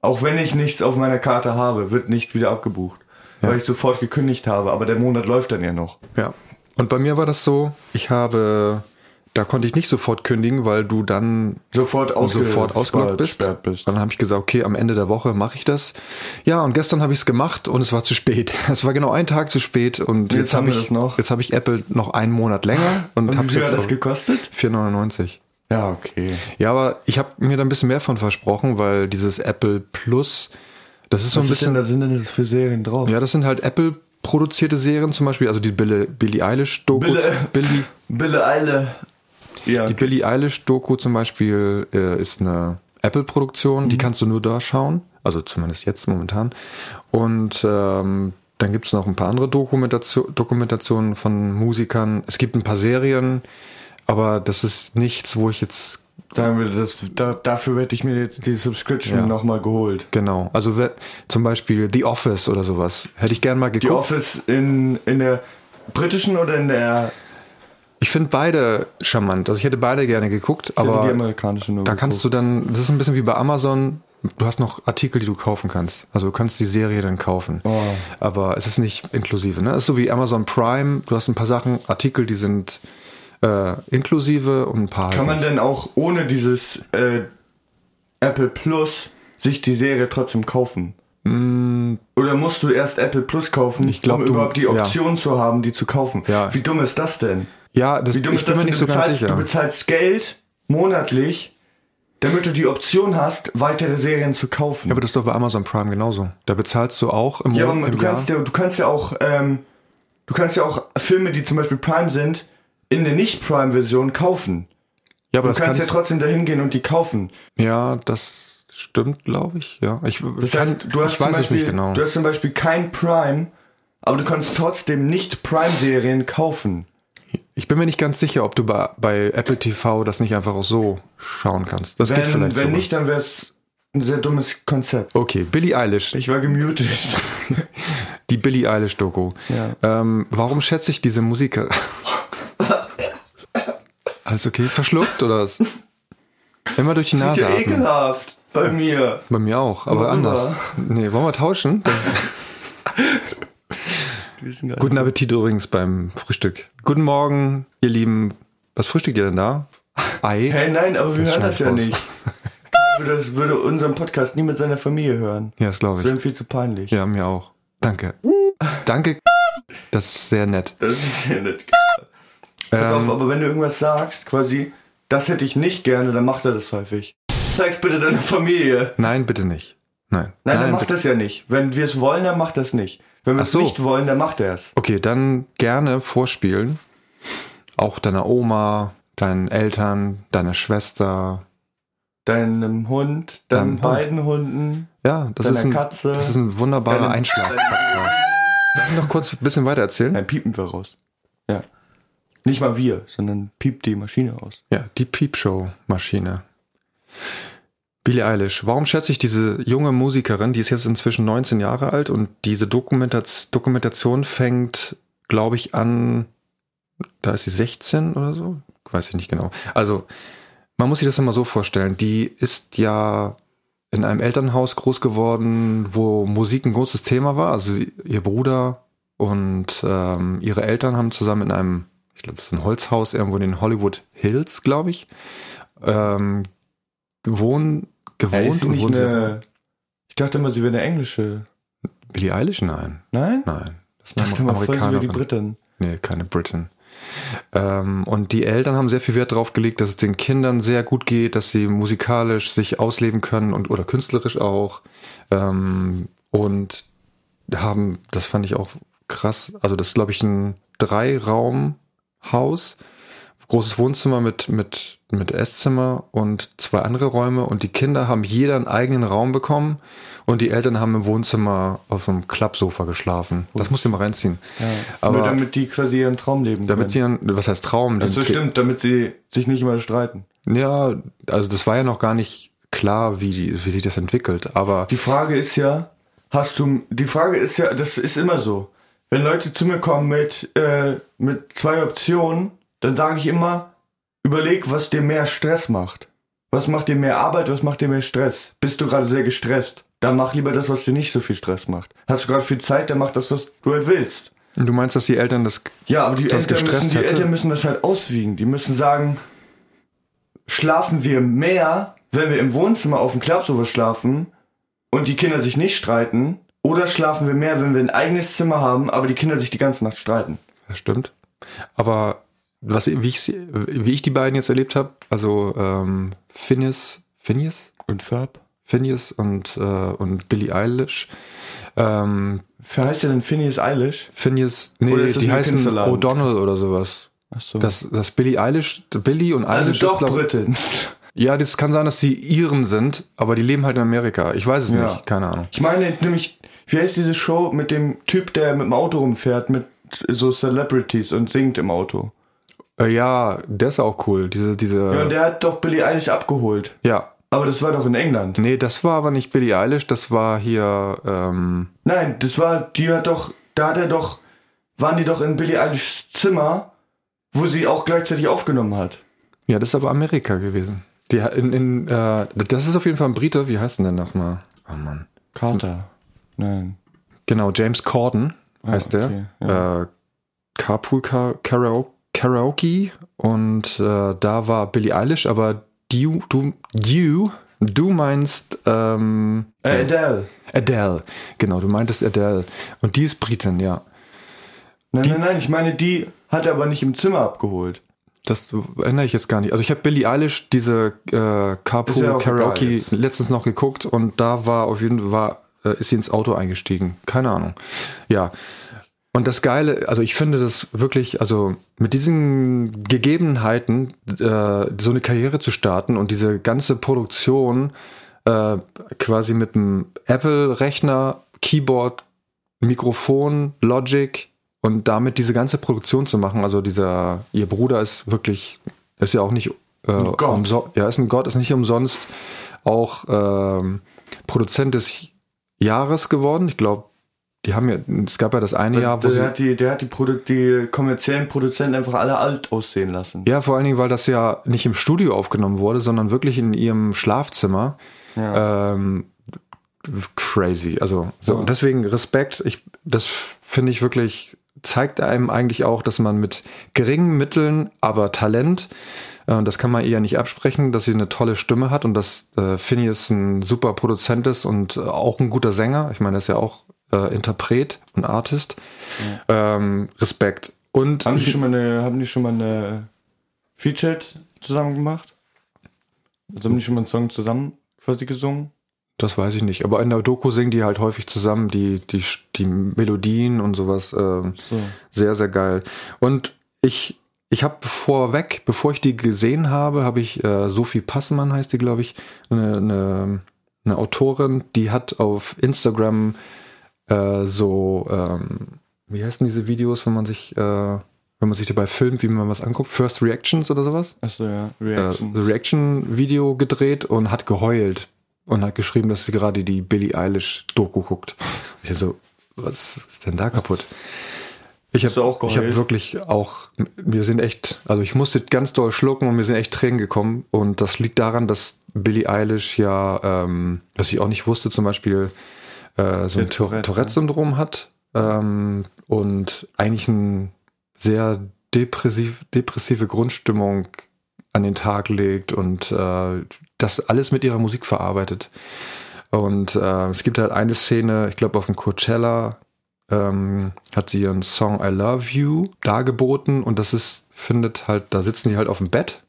Speaker 2: Auch wenn ich nichts auf meiner Karte habe, wird nicht wieder abgebucht. Weil ich sofort gekündigt habe, aber der Monat läuft dann ja noch.
Speaker 1: Ja. Und bei mir war das so, ich habe da konnte ich nicht sofort kündigen, weil du dann
Speaker 2: Sofort, ausge
Speaker 1: sofort ausgelockt bist.
Speaker 2: bist.
Speaker 1: Dann habe ich gesagt, okay, am Ende der Woche mache ich das. Ja, und gestern habe ich es gemacht und es war zu spät. Es war genau ein Tag zu spät und jetzt,
Speaker 2: haben
Speaker 1: habe ich
Speaker 2: noch.
Speaker 1: jetzt habe ich Apple noch einen Monat länger und,
Speaker 2: Und
Speaker 1: habe
Speaker 2: wie viel
Speaker 1: jetzt
Speaker 2: hat das gekostet?
Speaker 1: 4,99.
Speaker 2: Ja, okay.
Speaker 1: Ja, aber ich habe mir da ein bisschen mehr von versprochen, weil dieses Apple Plus, das ist so
Speaker 2: Was
Speaker 1: ein
Speaker 2: ist denn
Speaker 1: bisschen.
Speaker 2: da sind denn das für Serien drauf?
Speaker 1: Ja, das sind halt Apple produzierte Serien zum Beispiel, also die Billie, Billie Eilish Doku.
Speaker 2: Bille-
Speaker 1: Billie,
Speaker 2: Bille Eile. Ja.
Speaker 1: die Billie Eilish Doku zum Beispiel äh, ist eine Apple-Produktion,
Speaker 2: Mhm.
Speaker 1: die kannst du nur da schauen, also zumindest jetzt momentan. Und ähm, dann gibt's noch ein paar andere Dokumentation, Dokumentationen von Musikern. Es gibt ein paar Serien, aber das ist nichts, wo ich jetzt
Speaker 2: Sagen wir, das, da, dafür hätte ich mir jetzt die Subscription
Speaker 1: Ja.
Speaker 2: nochmal geholt.
Speaker 1: genau. Also zum Beispiel The Office oder sowas hätte ich gern mal geguckt.
Speaker 2: Office in, in der britischen oder in der
Speaker 1: Ich finde beide charmant. Also ich hätte beide gerne geguckt,
Speaker 2: also
Speaker 1: aber
Speaker 2: die amerikanische nur
Speaker 1: da kannst du dann, das ist ein bisschen wie bei Amazon, du hast noch Artikel, die du kaufen kannst. Also du kannst die Serie dann kaufen.
Speaker 2: Oh.
Speaker 1: Aber es ist nicht inklusive. Ne? Es ist so wie Amazon Prime, du hast ein paar Sachen, Artikel, die sind äh, inklusive und ein paar.
Speaker 2: Kann man
Speaker 1: halt
Speaker 2: denn auch ohne dieses äh, Apple Plus sich die Serie trotzdem kaufen? Oder musst du erst Apple Plus kaufen,
Speaker 1: Mm. Ich glaub,
Speaker 2: um
Speaker 1: du-
Speaker 2: überhaupt die
Speaker 1: ja.
Speaker 2: Option zu haben, die zu kaufen?
Speaker 1: Ja.
Speaker 2: Wie dumm ist das denn?
Speaker 1: Ja, das,
Speaker 2: Wie dumm
Speaker 1: ich
Speaker 2: ist
Speaker 1: bin
Speaker 2: das
Speaker 1: mir
Speaker 2: denn?
Speaker 1: nicht
Speaker 2: Du
Speaker 1: so ganz
Speaker 2: bezahlst, du
Speaker 1: sicher.
Speaker 2: bezahlst Geld monatlich, damit du die Option hast, weitere Serien zu kaufen.
Speaker 1: Ja, aber das ist doch bei Amazon Prime genauso. Da bezahlst du auch im
Speaker 2: Ja, aber
Speaker 1: Monat,
Speaker 2: du
Speaker 1: im Jahr.
Speaker 2: kannst ja, du kannst ja auch, ähm, du kannst ja auch Filme, die zum Beispiel Prime sind, in der Nicht-Prime-Version kaufen.
Speaker 1: ja, aber
Speaker 2: Du
Speaker 1: das
Speaker 2: kannst
Speaker 1: kannst,
Speaker 2: ja trotzdem dahin gehen und die kaufen.
Speaker 1: ja, das stimmt, glaube ich. Ja, ich,
Speaker 2: Das heißt, du hast
Speaker 1: ich weiß es
Speaker 2: Beispiel,
Speaker 1: nicht genau.
Speaker 2: du hast zum Beispiel kein Prime, aber du kannst trotzdem nicht Prime-Serien kaufen.
Speaker 1: Ich bin mir nicht ganz sicher, ob du bei, bei Apple TV das nicht einfach auch so schauen kannst. Das geht
Speaker 2: Wenn,
Speaker 1: vielleicht
Speaker 2: wenn
Speaker 1: sogar.
Speaker 2: nicht, dann wäre es ein sehr dummes Konzept.
Speaker 1: Okay, Billie Eilish.
Speaker 2: Ich war gemutet.
Speaker 1: Die Billie Eilish Doku.
Speaker 2: Ja.
Speaker 1: Ähm, warum schätze ich diese Musiker? Alles okay? Verschluckt oder was? Immer durch die
Speaker 2: Das ist
Speaker 1: Nase
Speaker 2: ja
Speaker 1: atmen.
Speaker 2: ekelhaft bei mir.
Speaker 1: Bei mir auch, aber
Speaker 2: Worüber?
Speaker 1: anders. Nee, wollen wir tauschen? Guten Appetit übrigens beim Frühstück. Guten Morgen, ihr Lieben. Was frühstückt ihr denn da? Ei?
Speaker 2: Hey, nein, aber wir
Speaker 1: Das
Speaker 2: hören das ja
Speaker 1: ich
Speaker 2: nicht. Das würde unseren Podcast nie mit seiner Familie hören.
Speaker 1: Ja, das glaube
Speaker 2: Das
Speaker 1: ich.
Speaker 2: wäre viel zu peinlich.
Speaker 1: Ja, mir auch. Danke. Danke. Das ist sehr nett.
Speaker 2: Das ist ja nicht. Pass auf,
Speaker 1: Ähm,
Speaker 2: aber wenn du irgendwas sagst, quasi, das hätte ich nicht gerne, dann macht er das häufig. Sag's bitte deiner Familie.
Speaker 1: nein, bitte nicht. Nein.
Speaker 2: Nein, er macht
Speaker 1: bitte.
Speaker 2: das ja nicht. Wenn wir es wollen, dann macht es nicht. Wenn wir es
Speaker 1: so.
Speaker 2: nicht wollen, dann macht er es.
Speaker 1: Okay, dann gerne vorspielen. Auch deiner Oma, deinen Eltern, deiner Schwester.
Speaker 2: Deinem Hund, deinen
Speaker 1: Deinem Hund.
Speaker 2: beiden Hunden.
Speaker 1: Ja, das ist ein,
Speaker 2: Katze.
Speaker 1: das ist ein wunderbarer Einschlaf. Darf ich noch kurz ein bisschen weiter erzählen?
Speaker 2: Nein, piepen wir raus. Ja. Nicht mal wir, sondern piept die Maschine aus.
Speaker 1: Ja, die Peepshow-Maschine. Billie Eilish. Warum schätze ich diese junge Musikerin, die ist jetzt inzwischen 19 Jahre alt und diese Dokumentation, Dokumentation fängt, glaube ich, an, da ist sie 16 oder so? Weiß ich nicht genau. Also, man muss sich das immer so vorstellen. Die ist ja in einem Elternhaus groß geworden, wo Musik ein großes Thema war. Also sie, ihr Bruder und ähm, ihre Eltern haben zusammen in einem, ich glaube, das ist ein Holzhaus irgendwo in den Hollywood Hills, glaube ich, ähm, gewohnt,
Speaker 2: Hey,
Speaker 1: gewohnt
Speaker 2: ist sie
Speaker 1: und sie-
Speaker 2: eine. Ich dachte immer, sie wäre eine englische.
Speaker 1: Billie Eilish? Nein,
Speaker 2: Nein?
Speaker 1: nein. Das
Speaker 2: dachte immer voll, sie wäre die. Britin.
Speaker 1: Nee, keine Britain. Ähm, und die Eltern haben sehr viel Wert darauf gelegt, dass es den Kindern sehr gut geht, dass sie musikalisch sich ausleben können und oder künstlerisch auch. Ähm, und haben, das fand ich auch krass, also das ist, glaube ich, ein Drei-Raum-Haus, großes Wohnzimmer mit, mit, mit Esszimmer und zwei andere Räume und die Kinder haben jeder einen eigenen Raum bekommen und die Eltern haben im Wohnzimmer auf so einem Klappsofa geschlafen. Das musst du mal reinziehen.
Speaker 2: Aber
Speaker 1: Aber
Speaker 2: damit die quasi ihren Traum leben
Speaker 1: damit
Speaker 2: können.
Speaker 1: sie, ihren- was heißt Traum?
Speaker 2: das
Speaker 1: Den-
Speaker 2: stimmt, damit sie sich nicht immer streiten.
Speaker 1: Ja, also das war ja noch gar nicht klar, wie, wie sich das entwickelt, aber
Speaker 2: Die Frage ist ja, hast du, die Frage ist ja, das ist immer so. Wenn Leute zu mir kommen mit, äh, mit zwei Optionen, dann sage ich immer, überleg, was dir mehr Stress macht. Was macht dir mehr Arbeit, was macht dir mehr Stress? Bist du gerade sehr gestresst? Dann mach lieber das, was dir nicht so viel Stress macht. Hast du gerade viel Zeit, dann mach das, was du halt willst.
Speaker 1: du meinst, dass die Eltern das
Speaker 2: Ja, aber die Eltern, müssen, die
Speaker 1: hätte?
Speaker 2: Eltern müssen das halt auswiegen. Die müssen sagen, schlafen wir mehr, wenn wir im Wohnzimmer auf dem Klappsofa schlafen und die Kinder sich nicht streiten, oder schlafen wir mehr, wenn wir ein eigenes Zimmer haben, aber die Kinder sich die ganze Nacht streiten.
Speaker 1: Das stimmt. Aber was, wie, ich, wie ich die beiden jetzt erlebt habe, also ähm, Phineas, Phineas?
Speaker 2: Und Ferb?
Speaker 1: Phineas und, äh, und Billie Eilish. Ähm,
Speaker 2: Wer heißt der denn Phineas Eilish?
Speaker 1: Phineas, nee, die heißen? O'Donnell oder sowas.
Speaker 2: Ach so.
Speaker 1: Das, das Billie Eilish, Billie und
Speaker 2: also
Speaker 1: Eilish
Speaker 2: doch
Speaker 1: ist, glaub,
Speaker 2: Britin.
Speaker 1: Ja, das kann sein, dass sie Iren sind, aber die leben halt in Amerika. Ich weiß es
Speaker 2: Ja.
Speaker 1: nicht, keine Ahnung.
Speaker 2: Ich meine nämlich, wie heißt diese Show mit dem Typ, der mit dem Auto rumfährt, mit so Celebrities und singt im Auto?
Speaker 1: Äh, ja, der ist auch cool. Diese, diese.
Speaker 2: Ja, und der hat doch Billie Eilish abgeholt.
Speaker 1: ja.
Speaker 2: Aber das war doch in England.
Speaker 1: Nee, das war aber nicht Billie Eilish, das war hier, ähm,
Speaker 2: Nein, das war, die hat doch, da hat er doch, waren die doch in Billie Eilishs Zimmer, wo sie auch gleichzeitig aufgenommen hat.
Speaker 1: ja, das ist aber Amerika gewesen. Die, in, in, äh, das ist auf jeden Fall ein Brite, wie heißt denn der nochmal? Oh Mann.
Speaker 2: Carter. Nein.
Speaker 1: Genau, James Corden heißt
Speaker 2: Ah, okay,
Speaker 1: der. Äh, Carpool Ka- Karaoke, Karaoke und äh, da war Billie Eilish, aber du, du, du, du meinst ähm,
Speaker 2: Äh, Adele.
Speaker 1: Adele. Genau, du meintest Adele. Und die ist Britin, ja.
Speaker 2: Nein, nein, nein, ich meine, die hat er aber nicht im Zimmer abgeholt.
Speaker 1: Das erinnere ich jetzt gar nicht. Also ich habe Billie Eilish diese äh, Carpool
Speaker 2: ja
Speaker 1: Karaoke letztens noch geguckt und da war auf jeden Fall war, äh, ist sie ins Auto eingestiegen. Keine Ahnung. Ja. Und das Geile, also ich finde das wirklich, also mit diesen Gegebenheiten äh, so eine Karriere zu starten und diese ganze Produktion äh, quasi mit einem Apple-Rechner, Keyboard, Mikrofon, Logic und damit diese ganze Produktion zu machen. Also dieser, ihr Bruder ist wirklich, ist ja auch nicht äh,
Speaker 2: Gott.
Speaker 1: umso- ja, ist ein Gott, ist nicht umsonst auch ähm, Produzent des Jahres geworden. Ich glaube, die haben ja, es gab ja das eine Jahr, wo
Speaker 2: der,
Speaker 1: sie,
Speaker 2: hat die, der hat die, Produ die kommerziellen Produzenten einfach alle alt aussehen lassen.
Speaker 1: ja, vor allen Dingen, weil das ja nicht im Studio aufgenommen wurde, sondern wirklich in ihrem Schlafzimmer. Ähm, crazy. Also so, und deswegen Respekt. Ich, das finde ich wirklich zeigt einem eigentlich auch, dass man mit geringen Mitteln, aber Talent, äh, das kann man ihr nicht absprechen, dass sie eine tolle Stimme hat und dass äh, Phineas ein super Produzent ist und äh, auch ein guter Sänger. Ich meine, er ist ja auch äh, Interpret und Artist. Ähm, Respekt. Und
Speaker 2: Haben die schon mal eine, haben die schon mal eine Featured zusammen gemacht? Also haben die schon mal einen Song zusammen quasi gesungen?
Speaker 1: Das weiß ich nicht. Aber in der Doku singen die halt häufig zusammen die, die, die Melodien und sowas. Ähm,
Speaker 2: So.
Speaker 1: Sehr, sehr geil. Und ich, ich habe vorweg, bevor ich die gesehen habe, habe ich äh, Sophie Passmann heißt die, glaube ich, eine, eine, eine Autorin, die hat auf Instagram äh, so, ähm, wie heißen diese Videos, wenn man sich, äh, wenn man sich dabei filmt, wie man was anguckt, First Reactions oder sowas?
Speaker 2: Achso, ja.
Speaker 1: äh,
Speaker 2: Reaction.
Speaker 1: so Reaction-Video gedreht und hat geheult und hat geschrieben, dass sie gerade die Billie Eilish-Doku guckt. Ich so, was ist denn da kaputt? Ich habe
Speaker 2: auch
Speaker 1: ich hab
Speaker 2: geheult?
Speaker 1: wirklich auch, wir sind echt, also ich musste ganz doll schlucken und mir sind echt Tränen gekommen. Und das liegt daran, dass Billie Eilish ja, ähm, was ich auch nicht wusste, zum Beispiel äh, so ein
Speaker 2: Ja, Tourette,
Speaker 1: Tourette-Syndrom hat ähm, und eigentlich ein sehr depressiv, depressive Grundstimmung an den Tag legt und äh, das alles mit ihrer Musik verarbeitet. Und äh, es gibt halt eine Szene, ich glaube auf dem Coachella ähm, hat sie ihren Song I Love You dargeboten und das ist, findet halt, da sitzen die halt auf dem Bett.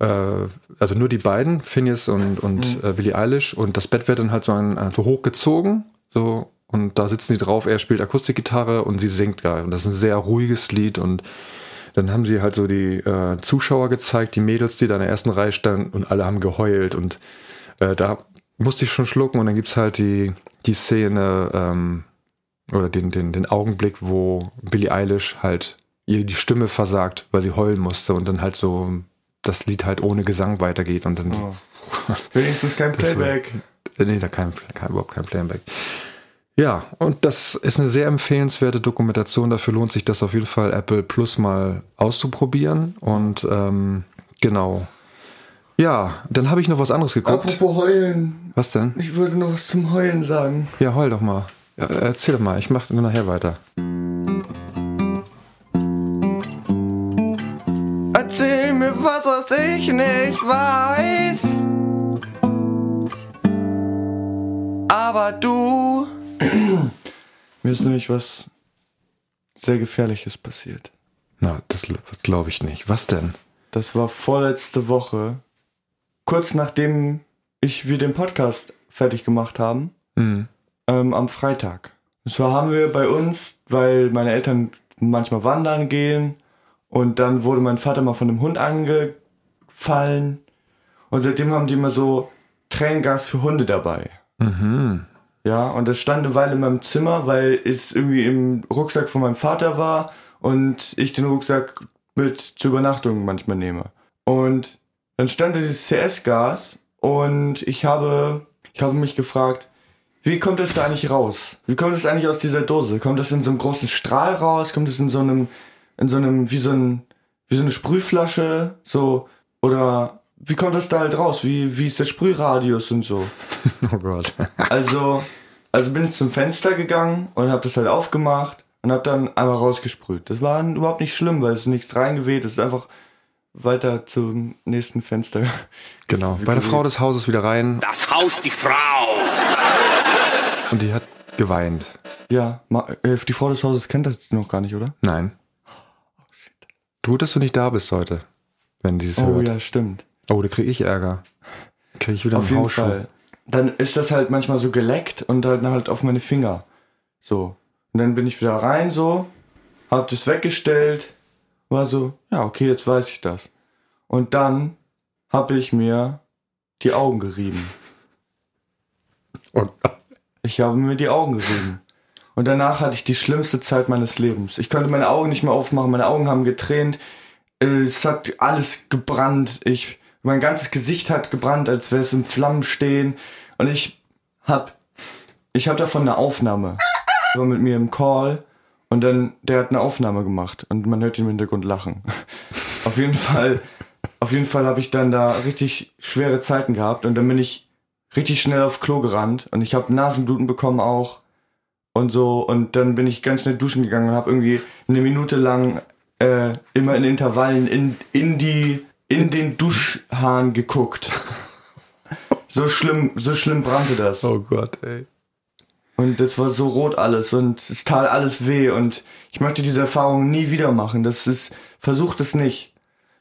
Speaker 1: Äh, also nur die beiden, Phineas und, und äh, Billie Eilish. Und das Bett wird dann halt so, ein, äh, so hochgezogen, so. Und da sitzen die drauf, er spielt Akustikgitarre und sie singt geil. Und das ist ein sehr ruhiges Lied. Und dann haben sie halt so die äh, Zuschauer gezeigt, die Mädels, die da in der ersten Reihe standen. Und alle haben geheult. Und äh, da musste ich schon schlucken. Und dann gibt's halt die, die Szene ähm, oder den, den, den Augenblick, wo Billie Eilish halt ihr die Stimme versagt, weil sie heulen musste. Und dann halt so das Lied halt ohne Gesang weitergeht und dann
Speaker 2: Oh. Wenigstens kein
Speaker 1: Das war-
Speaker 2: Playback.
Speaker 1: äh, Nee, da kein, kein, überhaupt kein Playback. Ja, und das ist eine sehr empfehlenswerte Dokumentation. Dafür lohnt sich das auf jeden Fall, Apple Plus mal auszuprobieren. Und ähm, genau. Ja, dann habe ich noch was anderes geguckt.
Speaker 2: Apropos heulen.
Speaker 1: Was denn?
Speaker 2: Ich würde noch was zum Heulen sagen.
Speaker 1: Ja, heul doch mal. Ja, erzähl doch mal, ich mache nachher weiter.
Speaker 2: Was, ich nicht weiß. Aber du. mir ist nämlich was sehr Gefährliches passiert.
Speaker 1: Na, das, glaube ich nicht. Was denn?
Speaker 2: Das war vorletzte Woche. Kurz nachdem ich wir den Podcast fertig gemacht haben.
Speaker 1: Mhm.
Speaker 2: ähm, am Freitag. Und zwar haben wir bei uns, weil meine Eltern manchmal wandern gehen und dann wurde mein Vater mal von einem Hund angefallen und seitdem haben die immer so Tränengas für Hunde dabei.
Speaker 1: Mhm.
Speaker 2: Ja, und das stand eine Weile in meinem Zimmer, weil es irgendwie im Rucksack von meinem Vater war und ich den Rucksack mit zur Übernachtung manchmal nehme. Und dann stand da dieses CS-Gas und ich habe, ich habe mich gefragt, wie kommt es da eigentlich raus? Wie kommt es eigentlich aus dieser Dose? Kommt das in so einem großen Strahl raus? Kommt es in so einem, in so einem, wie so ein, wie so eine Sprühflasche? So, oder wie kommt das da halt raus? Wie, wie ist der Sprühradius und so?
Speaker 1: Oh Gott.
Speaker 2: Also, also bin ich zum Fenster gegangen und habe das halt aufgemacht und habe dann einmal rausgesprüht. Das war überhaupt nicht schlimm, weil es ist nichts reingeweht. Es ist einfach weiter zum nächsten Fenster.
Speaker 1: Genau. Bei der Frau des Hauses wieder rein
Speaker 4: Das Haus, die Frau.
Speaker 1: und die hat geweint.
Speaker 2: Ja, ma- äh, die Frau des Hauses kennt das jetzt noch gar nicht, oder?
Speaker 1: Nein. Gut, dass du nicht da bist heute, wenn dieses
Speaker 2: Oh
Speaker 1: hört.
Speaker 2: ja, stimmt.
Speaker 1: Oh, da kriege ich Ärger. Kriege ich wieder
Speaker 2: Auf
Speaker 1: einen
Speaker 2: jeden
Speaker 1: Hausschuh.
Speaker 2: Fall. Dann ist das halt manchmal so geleckt und dann halt auf meine Finger. So. Und dann bin ich wieder rein so, hab das weggestellt, war so, ja, okay, jetzt weiß ich das. Und dann hab ich mir die Augen gerieben.
Speaker 1: Und,
Speaker 2: Ich habe mir die Augen gerieben. Und danach hatte ich die schlimmste Zeit meines Lebens. Ich konnte meine Augen nicht mehr aufmachen, meine Augen haben getränt. Es hat alles gebrannt. Ich, mein ganzes Gesicht hat gebrannt, als wäre es in Flammen stehen. Und ich hab, ich hab davon eine Aufnahme. War mit mir im Call und dann, der hat eine Aufnahme gemacht und man hört ihn im Hintergrund lachen. auf jeden Fall, auf jeden Fall habe ich dann da richtig schwere Zeiten gehabt und dann bin ich richtig schnell auf Klo gerannt und ich habe Nasenbluten bekommen auch und so und dann bin ich ganz schnell duschen gegangen und habe irgendwie eine Minute lang äh, immer in Intervallen in in die in den Duschhahn geguckt. So schlimm, so schlimm brannte das.
Speaker 1: oh Gott, ey.
Speaker 2: Und das war so rot alles und es tat alles weh und ich möchte diese Erfahrung nie wieder machen. Das ist, versucht es nicht.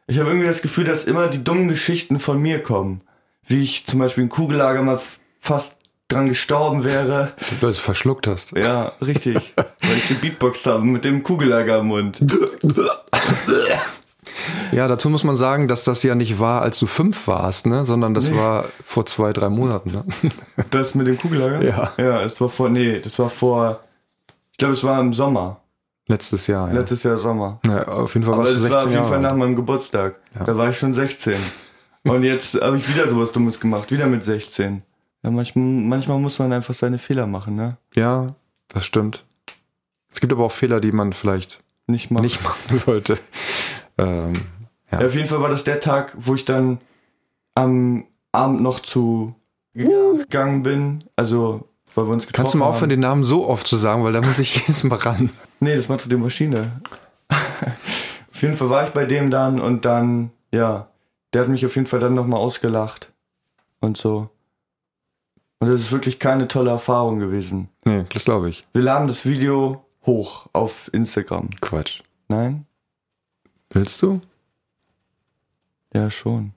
Speaker 2: Ich habe irgendwie das Gefühl, dass immer die dummen Geschichten von mir kommen. Wie ich zum Beispiel im Kugellager mal fast dran gestorben wäre.
Speaker 1: Weil du verschluckt hast.
Speaker 2: Ja, richtig. Weil ich gebeatboxt habe mit dem Kugellager im Mund.
Speaker 1: Ja, dazu muss man sagen, dass das ja nicht war, als du fünf warst, ne? sondern das
Speaker 2: Nee.
Speaker 1: war vor zwei, drei Monaten. Ne?
Speaker 2: Das mit dem Kugellager?
Speaker 1: Ja.
Speaker 2: Ja, das war vor, nee, das war vor, ich glaube, es war im Sommer.
Speaker 1: Letztes Jahr. Ja.
Speaker 2: Letztes Jahr Sommer.
Speaker 1: ja, auf jeden Fall
Speaker 2: Aber
Speaker 1: warst du
Speaker 2: das
Speaker 1: 16
Speaker 2: war auf jeden
Speaker 1: Jahre
Speaker 2: Fall nach meinem Geburtstag. Da war ich schon 16. Und jetzt habe ich wieder sowas Dummes gemacht, wieder mit 16. Ja, manchmal, manchmal muss man einfach seine Fehler machen, ne?
Speaker 1: Ja, das stimmt. Es gibt aber auch Fehler, die man vielleicht
Speaker 2: Nicht machen.
Speaker 1: nicht machen sollte. Ähm,
Speaker 2: Ja, auf jeden Fall war das der Tag, wo ich dann am Abend noch zu gegangen bin. Also, weil wir uns getroffen
Speaker 1: kannst du mal
Speaker 2: haben.
Speaker 1: aufhören, den Namen so oft zu sagen, weil da muss ich jedes Mal ran.
Speaker 2: Nee, das macht doch die Maschine. auf jeden Fall war ich bei dem dann und dann, ja, der hat mich auf jeden Fall dann nochmal ausgelacht. Und so. Und das ist wirklich keine tolle Erfahrung gewesen.
Speaker 1: Nee, das glaube ich.
Speaker 2: Wir laden das Video hoch auf Instagram.
Speaker 1: Quatsch.
Speaker 2: Nein?
Speaker 1: Willst du?
Speaker 2: Ja, schon.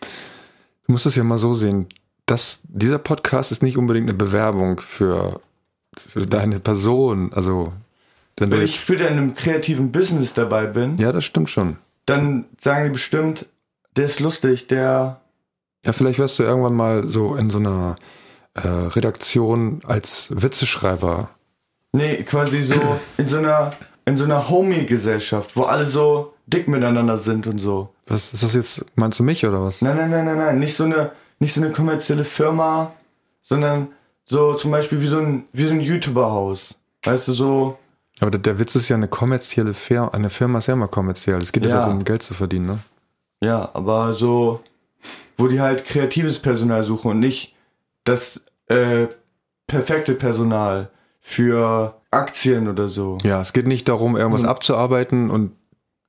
Speaker 1: Du musst es ja mal so sehen. Das, dieser Podcast ist nicht unbedingt eine Bewerbung für, für deine Person. Also, wenn
Speaker 2: Wenn ich später in einem kreativen Business dabei bin,
Speaker 1: ja, das stimmt schon.
Speaker 2: dann sagen die bestimmt, der ist lustig, der,
Speaker 1: Ja, vielleicht wirst du irgendwann mal so in so einer äh, Redaktion als Witzeschreiber.
Speaker 2: nee, quasi so in so einer, in so einer Homie-Gesellschaft, wo alle so dick miteinander sind und so.
Speaker 1: Was ist das jetzt? Meinst du mich oder was?
Speaker 2: Nein, nein, nein, nein, nein, nicht so eine, nicht so eine kommerzielle Firma, sondern so zum Beispiel wie so ein, wie so ein YouTuber-Haus. Weißt du, so,
Speaker 1: Aber der, der Witz ist ja eine kommerzielle Firma. Eine Firma ist ja immer kommerziell. Es geht ja,
Speaker 2: Ja.
Speaker 1: darum, Geld zu verdienen, ne?
Speaker 2: ja, aber so, wo die halt kreatives Personal suchen und nicht das äh, perfekte Personal für Aktien oder so.
Speaker 1: Ja, es geht nicht darum, irgendwas
Speaker 2: Mhm.
Speaker 1: abzuarbeiten und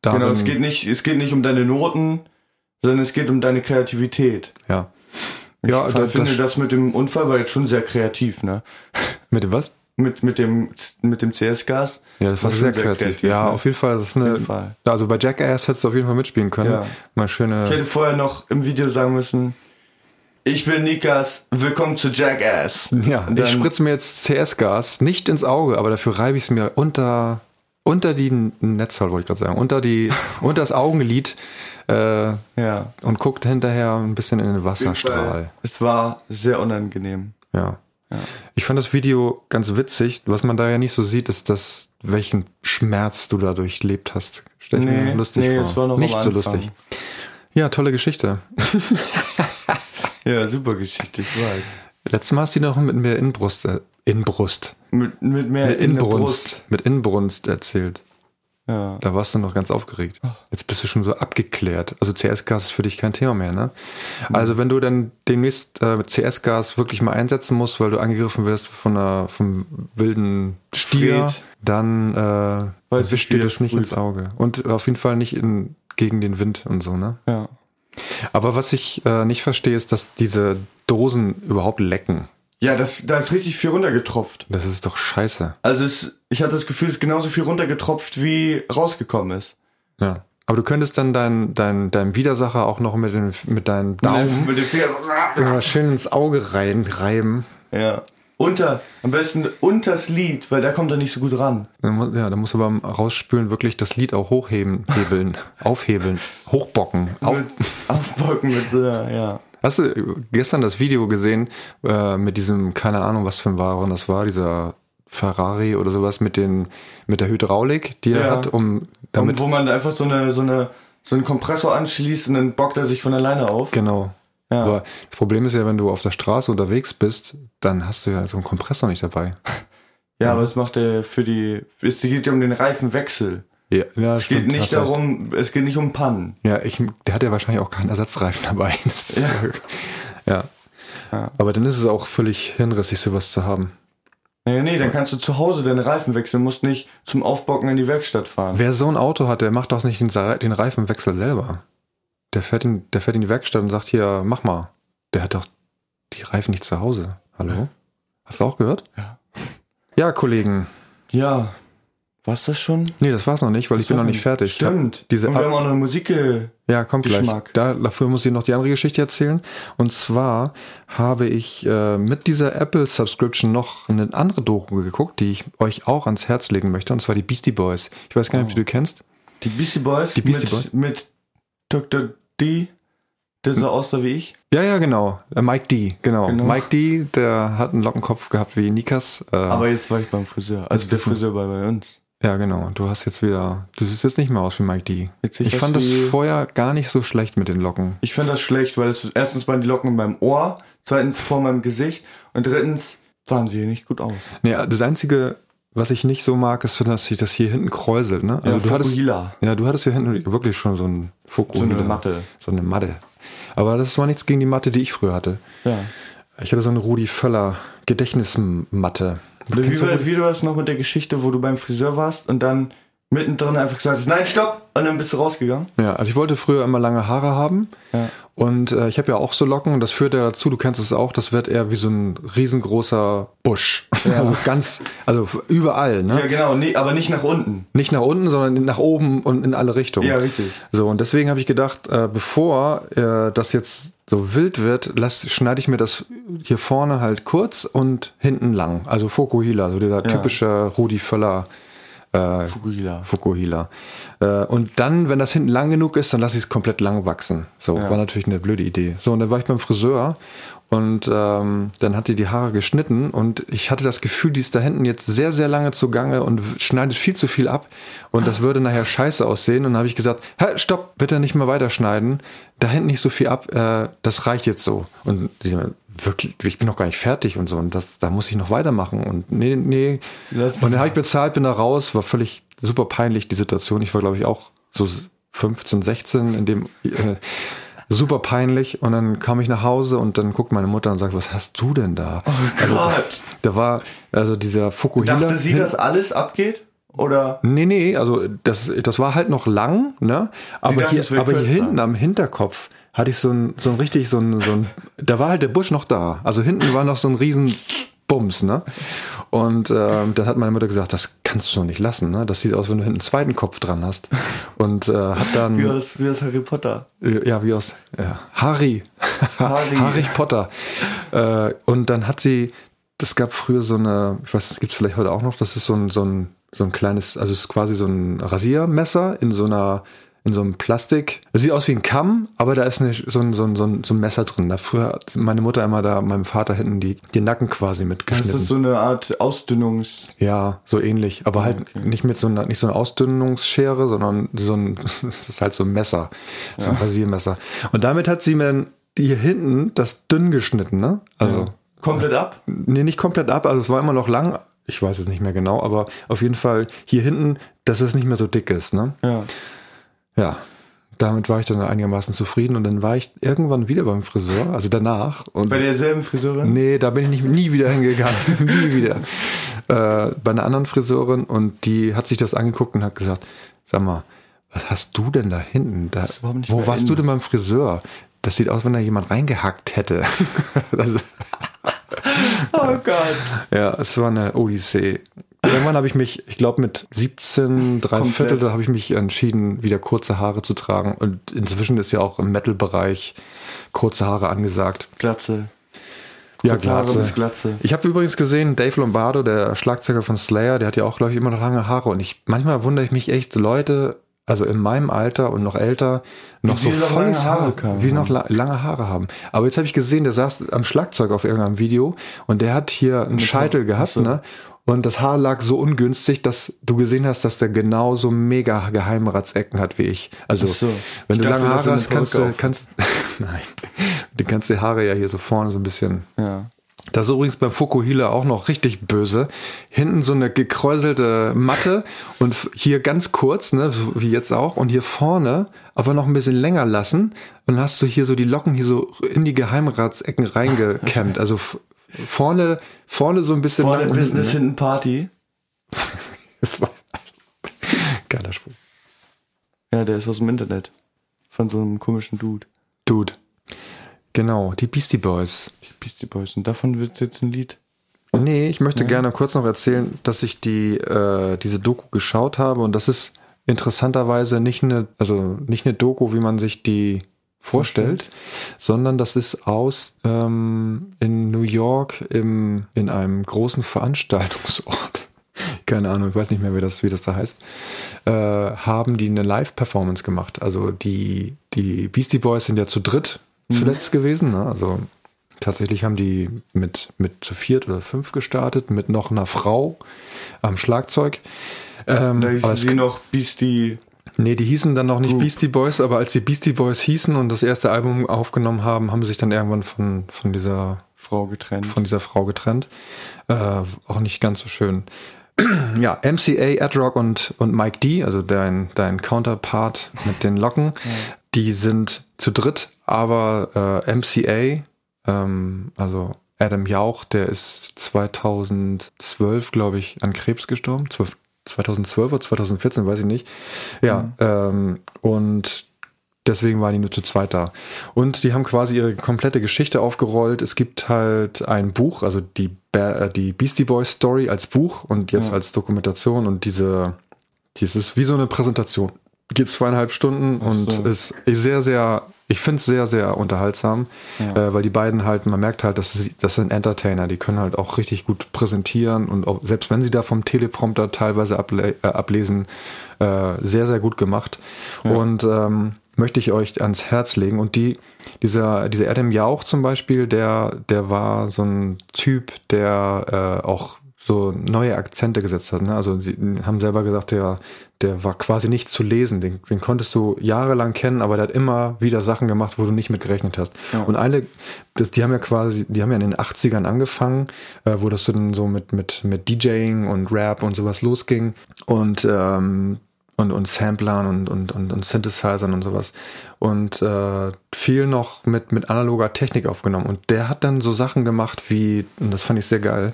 Speaker 1: darin,
Speaker 2: Genau, es geht nicht, es geht nicht um deine Noten, sondern es geht um deine Kreativität.
Speaker 1: Ja.
Speaker 2: Ich
Speaker 1: Ja, das-
Speaker 2: finde,
Speaker 1: das-
Speaker 2: das mit dem Unfall war jetzt schon sehr kreativ, ne?
Speaker 1: Mit dem was?
Speaker 2: mit, mit dem, mit dem CS-Gas.
Speaker 1: Ja, das war
Speaker 2: schon
Speaker 1: sehr, kreativ. Ja,
Speaker 2: ne?
Speaker 1: auf jeden Fall. Das ist eine,
Speaker 2: jeden Fall.
Speaker 1: Also bei Jackass hättest du auf jeden Fall mitspielen können.
Speaker 2: Ja.
Speaker 1: Mal
Speaker 2: Ich
Speaker 1: schöne.
Speaker 2: hätte vorher noch im Video sagen müssen, ich bin Nikas, willkommen zu Jackass.
Speaker 1: Ja, ich spritze mir jetzt CS-Gas nicht ins Auge, aber dafür reibe ich es mir unter, unter die Netzhaut, wollte ich gerade sagen, unter die, unter das Augenlid äh,
Speaker 2: Ja.
Speaker 1: und guckt hinterher ein bisschen in den Wasserstrahl.
Speaker 2: Es war sehr unangenehm.
Speaker 1: Ja. Ich fand das Video ganz witzig. Was man da ja nicht so sieht, ist das, welchen Schmerz du da durchlebt hast. Stell
Speaker 2: Nee,
Speaker 1: mir lustig
Speaker 2: nee,
Speaker 1: vor.
Speaker 2: es war noch
Speaker 1: nicht so lustig. Ja, tolle Geschichte.
Speaker 2: Ja, super Geschichte, ich weiß.
Speaker 1: Letztes Mal hast du die noch mit mehr Inbrust, äh, Inbrust,
Speaker 2: Mit, mit mehr
Speaker 1: mit
Speaker 2: in
Speaker 1: Inbrunst,
Speaker 2: Brust.
Speaker 1: mit Inbrunst erzählt.
Speaker 2: Ja.
Speaker 1: Da warst du noch ganz aufgeregt. Jetzt bist du schon so abgeklärt. Also CS-Gas ist für dich kein Thema mehr, ne? Also wenn du dann demnächst äh, mit CS-Gas wirklich mal einsetzen musst, weil du angegriffen wirst von einer vom wilden Stier,
Speaker 2: Fred.
Speaker 1: dann äh,
Speaker 2: Weiß ich,
Speaker 1: wisch
Speaker 2: wie
Speaker 1: dir das nicht ins Auge. Und auf jeden Fall nicht in, gegen den Wind und so, ne?
Speaker 2: ja.
Speaker 1: Aber was ich äh, nicht verstehe, ist, dass diese Dosen überhaupt lecken.
Speaker 2: Ja, das, da ist richtig viel runtergetropft.
Speaker 1: Das ist doch scheiße.
Speaker 2: Also es, ich hatte das Gefühl, es ist genauso viel runtergetropft, wie rausgekommen ist.
Speaker 1: Ja. Aber du könntest dann dein, dein, deinem Widersacher auch noch mit, den, mit deinem Daumen
Speaker 2: Mit dem Finger so,
Speaker 1: schön ins Auge rein, reiben.
Speaker 2: Ja. Unter, am besten unters Lied, weil da kommt er nicht so gut ran.
Speaker 1: Ja, da musst du beim Rausspülen wirklich das Lied auch hochheben, hebeln, aufhebeln, hochbocken. Auf,
Speaker 2: Mit Aufbocken mit so, ja.
Speaker 1: hast du gestern das Video gesehen äh, mit diesem, keine Ahnung, was für ein Waren das war, dieser Ferrari oder sowas mit den mit der Hydraulik, die er
Speaker 2: Ja.
Speaker 1: hat, um damit
Speaker 2: Und wo man einfach so eine, so eine, so einen Kompressor anschließt und dann bockt er sich von alleine auf.
Speaker 1: genau.
Speaker 2: Ja.
Speaker 1: Aber das Problem ist ja, wenn du auf der Straße unterwegs bist, dann hast du ja so einen Kompressor nicht dabei.
Speaker 2: Ja, aber es macht er für die, es geht ja um den Reifenwechsel.
Speaker 1: Ja, ja
Speaker 2: Es geht
Speaker 1: stimmt,
Speaker 2: nicht
Speaker 1: hast recht.
Speaker 2: darum, es geht nicht um Pannen.
Speaker 1: Ja, ich, der hat ja wahrscheinlich auch keinen Ersatzreifen dabei. Ist ja. ja. Aber dann ist es auch völlig hirnrissig, sowas zu haben.
Speaker 2: Nee, nee, dann kannst du zu Hause deine Reifen wechseln, musst nicht zum Aufbocken in die Werkstatt fahren.
Speaker 1: Wer so ein Auto hat, der macht doch nicht den Reifenwechsel selber. Der fährt, in, der fährt in die Werkstatt und sagt hier, mach mal. Der hat doch die Reifen nicht zu Hause. Hallo? Hast du auch gehört?
Speaker 2: Ja.
Speaker 1: Ja, Kollegen.
Speaker 2: Ja. War's das schon?
Speaker 1: Nee, das war's noch nicht, weil ich bin noch nicht fertig.
Speaker 2: Stimmt.
Speaker 1: Diese
Speaker 2: Und wir
Speaker 1: Ab-
Speaker 2: haben auch noch eine Musik.
Speaker 1: Ja, kommt gleich.
Speaker 2: Geschmack.
Speaker 1: Da, dafür muss ich noch die andere Geschichte erzählen. Und zwar habe ich äh, mit dieser Apple Subscription noch eine andere Doku geguckt, die ich euch auch ans Herz legen möchte. Und zwar die Beastie Boys. Ich weiß gar nicht, ob du die kennst.
Speaker 2: Die Beastie Boys.
Speaker 1: Die Beastie
Speaker 2: mit,
Speaker 1: Boys.
Speaker 2: Mit Dr. D, der so aussah wie ich.
Speaker 1: Ja, ja, genau. Äh, Mike D, genau.
Speaker 2: Genau.
Speaker 1: Mike D, der hat einen Lockenkopf gehabt wie Nikas. Äh,
Speaker 2: Aber jetzt war ich beim Friseur. Also der Friseur war bei uns.
Speaker 1: ja, genau. Du hast jetzt wieder, du siehst jetzt nicht mehr aus wie Mike D.
Speaker 2: Jetzt ich
Speaker 1: fand das vorher gar nicht so schlecht mit den Locken.
Speaker 2: Ich fand das schlecht, weil es erstens waren die Locken in meinem Ohr, zweitens vor meinem Gesicht und drittens sahen sie nicht gut aus.
Speaker 1: Nee, das einzige, was ich nicht so mag, ist, dass sich das hier hinten kräuselt, ne? Also
Speaker 2: Ja,
Speaker 1: du hattest, ja, du hattest hier hinten wirklich schon so ein Fukuhila.
Speaker 2: So eine Matte.
Speaker 1: So eine Matte. Aber das war nichts gegen die Matte, die ich früher hatte.
Speaker 2: Ja.
Speaker 1: Ich hatte so eine Rudi Völler Gedächtnismatte.
Speaker 2: Wie, war- wie du das noch mit der Geschichte, wo du beim Friseur warst und dann mittendrin einfach gesagt hast, nein, stopp! Und dann bist du rausgegangen?
Speaker 1: Ja, also ich wollte früher immer lange Haare haben.
Speaker 2: Ja.
Speaker 1: Und äh, ich habe ja auch so Locken und das führt ja dazu, du kennst es auch, das wird eher wie so ein riesengroßer Busch. Also ganz, also überall, ne?
Speaker 2: Ja, genau, nee, aber nicht nach unten.
Speaker 1: Nicht nach unten, sondern nach oben und in alle Richtungen.
Speaker 2: Ja, richtig.
Speaker 1: So, und deswegen habe ich gedacht, äh, bevor äh, das jetzt so wild wird, lass, schneide ich mir das hier vorne halt kurz und hinten lang. Also Fokuhila, so dieser typische Rudi Völler äh,
Speaker 2: Fukuhila.
Speaker 1: Fukuhila. Äh, und dann, wenn das hinten lang genug ist, dann lasse ich es komplett lang wachsen. So,
Speaker 2: Ja.
Speaker 1: war natürlich eine blöde Idee. So, und dann war ich beim Friseur und ähm, dann hat die die Haare geschnitten und ich hatte das Gefühl, die ist da hinten jetzt sehr, sehr lange zugange und schneidet viel zu viel ab und das würde nachher scheiße aussehen. Und dann habe ich gesagt, Hä, stopp, bitte nicht mehr weiterschneiden. Da hinten nicht so viel ab, äh, das reicht jetzt so. Und so, wirklich, ich bin noch gar nicht fertig und so und das, da muss ich noch weitermachen und nee, nee.
Speaker 2: Lass-
Speaker 1: und dann habe ich bezahlt, bin da raus, war völlig super peinlich die Situation. Ich war glaube ich auch so 15, 16 in dem äh, super peinlich und dann kam ich nach Hause und dann guckt meine Mutter und sagt, was hast du denn da?
Speaker 2: Oh Gott.
Speaker 1: Da war also dieser Fukuhila.
Speaker 2: Dachte sie,
Speaker 1: hin-
Speaker 2: dass alles abgeht? Oder?
Speaker 1: Nee, nee, also das, das war halt noch lang, ne? Aber, hier, aber hier hinten am Hinterkopf hatte ich so ein, so ein richtig, so ein, so ein, da war halt der Busch noch da. Also hinten war noch so ein riesen Bums, ne? Und ähm, dann hat meine Mutter gesagt, das kannst du doch nicht lassen. Ne? Das sieht aus, wenn du hinten einen zweiten Kopf dran hast. Und äh, hat dann...
Speaker 2: Wie aus, wie aus Harry Potter.
Speaker 1: Ja, wie aus ja, Harry.
Speaker 2: Harry.
Speaker 1: Harry Potter. Äh, und dann hat sie, das gab früher so eine, ich weiß, das gibt's vielleicht heute auch noch, das ist so ein, so ein, so ein kleines, also es ist quasi so ein Rasiermesser in so einer, in so einem Plastik. Das sieht aus wie ein Kamm, aber da ist eine, so, ein, so, ein, so, ein, so ein Messer drin. Da früher hat meine Mutter immer da meinem Vater hinten die, den Nacken quasi
Speaker 2: Das
Speaker 1: mitgeschnitten.
Speaker 2: ist so eine Art Ausdünnungs...
Speaker 1: Ja, so ähnlich. Aber halt
Speaker 2: okay.
Speaker 1: nicht mit so einer, nicht so einer Ausdünnungsschere, sondern so ein, das ist halt so ein Messer. So ein Rasiermesser. Und damit hat sie mir dann hier hinten das dünn geschnitten, ne? Also,
Speaker 2: Komplett ab?
Speaker 1: nee, nicht komplett ab, also es war immer noch lang. Ich weiß es nicht mehr genau, aber auf jeden Fall hier hinten, dass es nicht mehr so dick ist, ne?
Speaker 2: Ja.
Speaker 1: Ja. Damit war ich dann einigermaßen zufrieden und dann war ich irgendwann wieder beim Friseur, also danach. Und
Speaker 2: Bei derselben Friseurin?
Speaker 1: Nee, da bin ich nicht, nie wieder hingegangen. nie wieder. Äh, bei einer anderen Friseurin und die hat sich das angeguckt und hat gesagt, sag mal, was hast du denn da hinten? Da, wo warst
Speaker 2: in.
Speaker 1: du denn beim Friseur? Das sieht aus, wenn da jemand reingehackt hätte. das,
Speaker 2: Oh Gott.
Speaker 1: ja, es war eine Odyssee. Irgendwann habe ich mich, ich glaube mit 17, drei
Speaker 2: Komplett.
Speaker 1: Viertel, da habe ich mich entschieden, wieder kurze Haare zu tragen. Und inzwischen ist ja auch im Metal-Bereich kurze Haare angesagt.
Speaker 2: Glatze.
Speaker 1: Ja,
Speaker 2: Haare
Speaker 1: Glatze.
Speaker 2: Glatze.
Speaker 1: Ich habe übrigens gesehen, Dave Lombardo, der Schlagzeuger von Slayer, der hat ja auch, glaube ich, immer noch lange Haare. Und ich manchmal wundere ich mich echt, Leute, also in meinem Alter und noch älter, noch
Speaker 2: Wie
Speaker 1: so volles
Speaker 2: Haare
Speaker 1: Haar,
Speaker 2: kamen.
Speaker 1: wie noch la lange Haare haben. Aber jetzt habe ich gesehen, der saß am Schlagzeug auf irgendeinem Video und der hat hier einen Scheitel gehabt, ne? Und das Haar lag so ungünstig, dass du gesehen hast, dass der genauso mega Geheimratsecken hat wie ich. Also,
Speaker 2: so.
Speaker 1: wenn
Speaker 2: Ich
Speaker 1: du lange Haare hast, kannst du, kannst, nein, du kannst die Haare ja hier so vorne so ein bisschen
Speaker 2: Ja.
Speaker 1: das ist übrigens beim Fukuhila auch noch richtig böse. Hinten so eine gekräuselte Matte und hier ganz kurz, ne, so wie jetzt auch, und hier vorne aber noch ein bisschen länger lassen. Und dann hast du hier so die Locken hier so in die Geheimratsecken reingekämmt. Also vorne, vorne so ein bisschen
Speaker 2: Vorne Business,
Speaker 1: ne?
Speaker 2: hinten Party.
Speaker 1: Geiler Spruch.
Speaker 2: Ja, der ist aus dem Internet. Von so einem komischen Dude.
Speaker 1: Dude. Genau, die Beastie Boys.
Speaker 2: Die Beastie Boys. Und davon wird jetzt ein Lied.
Speaker 1: Nee, ich möchte gerne kurz noch erzählen, dass ich die äh, diese Doku geschaut habe und das ist interessanterweise nicht eine also nicht eine Doku, wie man sich die vorstellt, sondern das ist aus ähm, in New York im in einem großen Veranstaltungsort. Keine Ahnung, ich weiß nicht mehr, wie das wie das da heißt. Äh, haben die eine Live-Performance gemacht. Also die die Beastie Boys sind ja zu dritt zuletzt gewesen, ne? Also Tatsächlich haben die mit, mit zu viert oder fünf gestartet, mit noch einer Frau am Schlagzeug. Ähm,
Speaker 2: Da hießen sie noch Beastie.
Speaker 1: Nee, die hießen dann noch nicht
Speaker 2: Group.
Speaker 1: Beastie Boys, aber als die Beastie Boys hießen und das erste Album aufgenommen haben, haben sie sich dann irgendwann von, von dieser
Speaker 2: Frau getrennt.
Speaker 1: von dieser Frau getrennt. Äh, auch nicht ganz so schön. ja, MCA, Adrock und, und Mike D, also dein, dein Counterpart mit den Locken, die sind zu dritt, aber äh, MCA, ähm, also Adam Jauch, der ist 2012, glaube ich, an Krebs gestorben. 12, 2012 oder 2014, weiß ich nicht. Ja, ähm, und Deswegen waren die nur zu zweit da. Und die haben quasi ihre komplette Geschichte aufgerollt. Es gibt halt ein Buch, also die, Ba- äh, die Beastie Boys Story als Buch und jetzt als Dokumentation und diese, dieses wie so eine Präsentation. Geht zweieinhalb Stunden und
Speaker 2: so.
Speaker 1: ist sehr, sehr, ich finde es sehr, sehr unterhaltsam, äh, weil die beiden halt, man merkt halt, dass sie, das sind Entertainer, die können halt auch richtig gut präsentieren und auch, selbst wenn sie da vom Teleprompter teilweise able äh, ablesen, äh, sehr, sehr gut gemacht. Und ähm, möchte ich euch ans Herz legen. Und die, dieser, dieser Adam Jauch zum Beispiel, der, der war so ein Typ, der äh, auch so neue Akzente gesetzt hat. Ne? Also sie haben selber gesagt, der, der war quasi nicht zu lesen. Den, den konntest du jahrelang kennen, aber der hat immer wieder Sachen gemacht, wo du nicht mit gerechnet hast. Und alle, das, die haben ja quasi, die haben ja in den 80ern angefangen, äh, wo das dann so mit, mit, mit DJing und Rap und sowas losging. Und ähm, und, und Samplern und, und, und, und Synthesizern und sowas. Und äh, viel noch mit, mit analoger Technik aufgenommen. Und der hat dann so Sachen gemacht wie, und das fand ich sehr geil,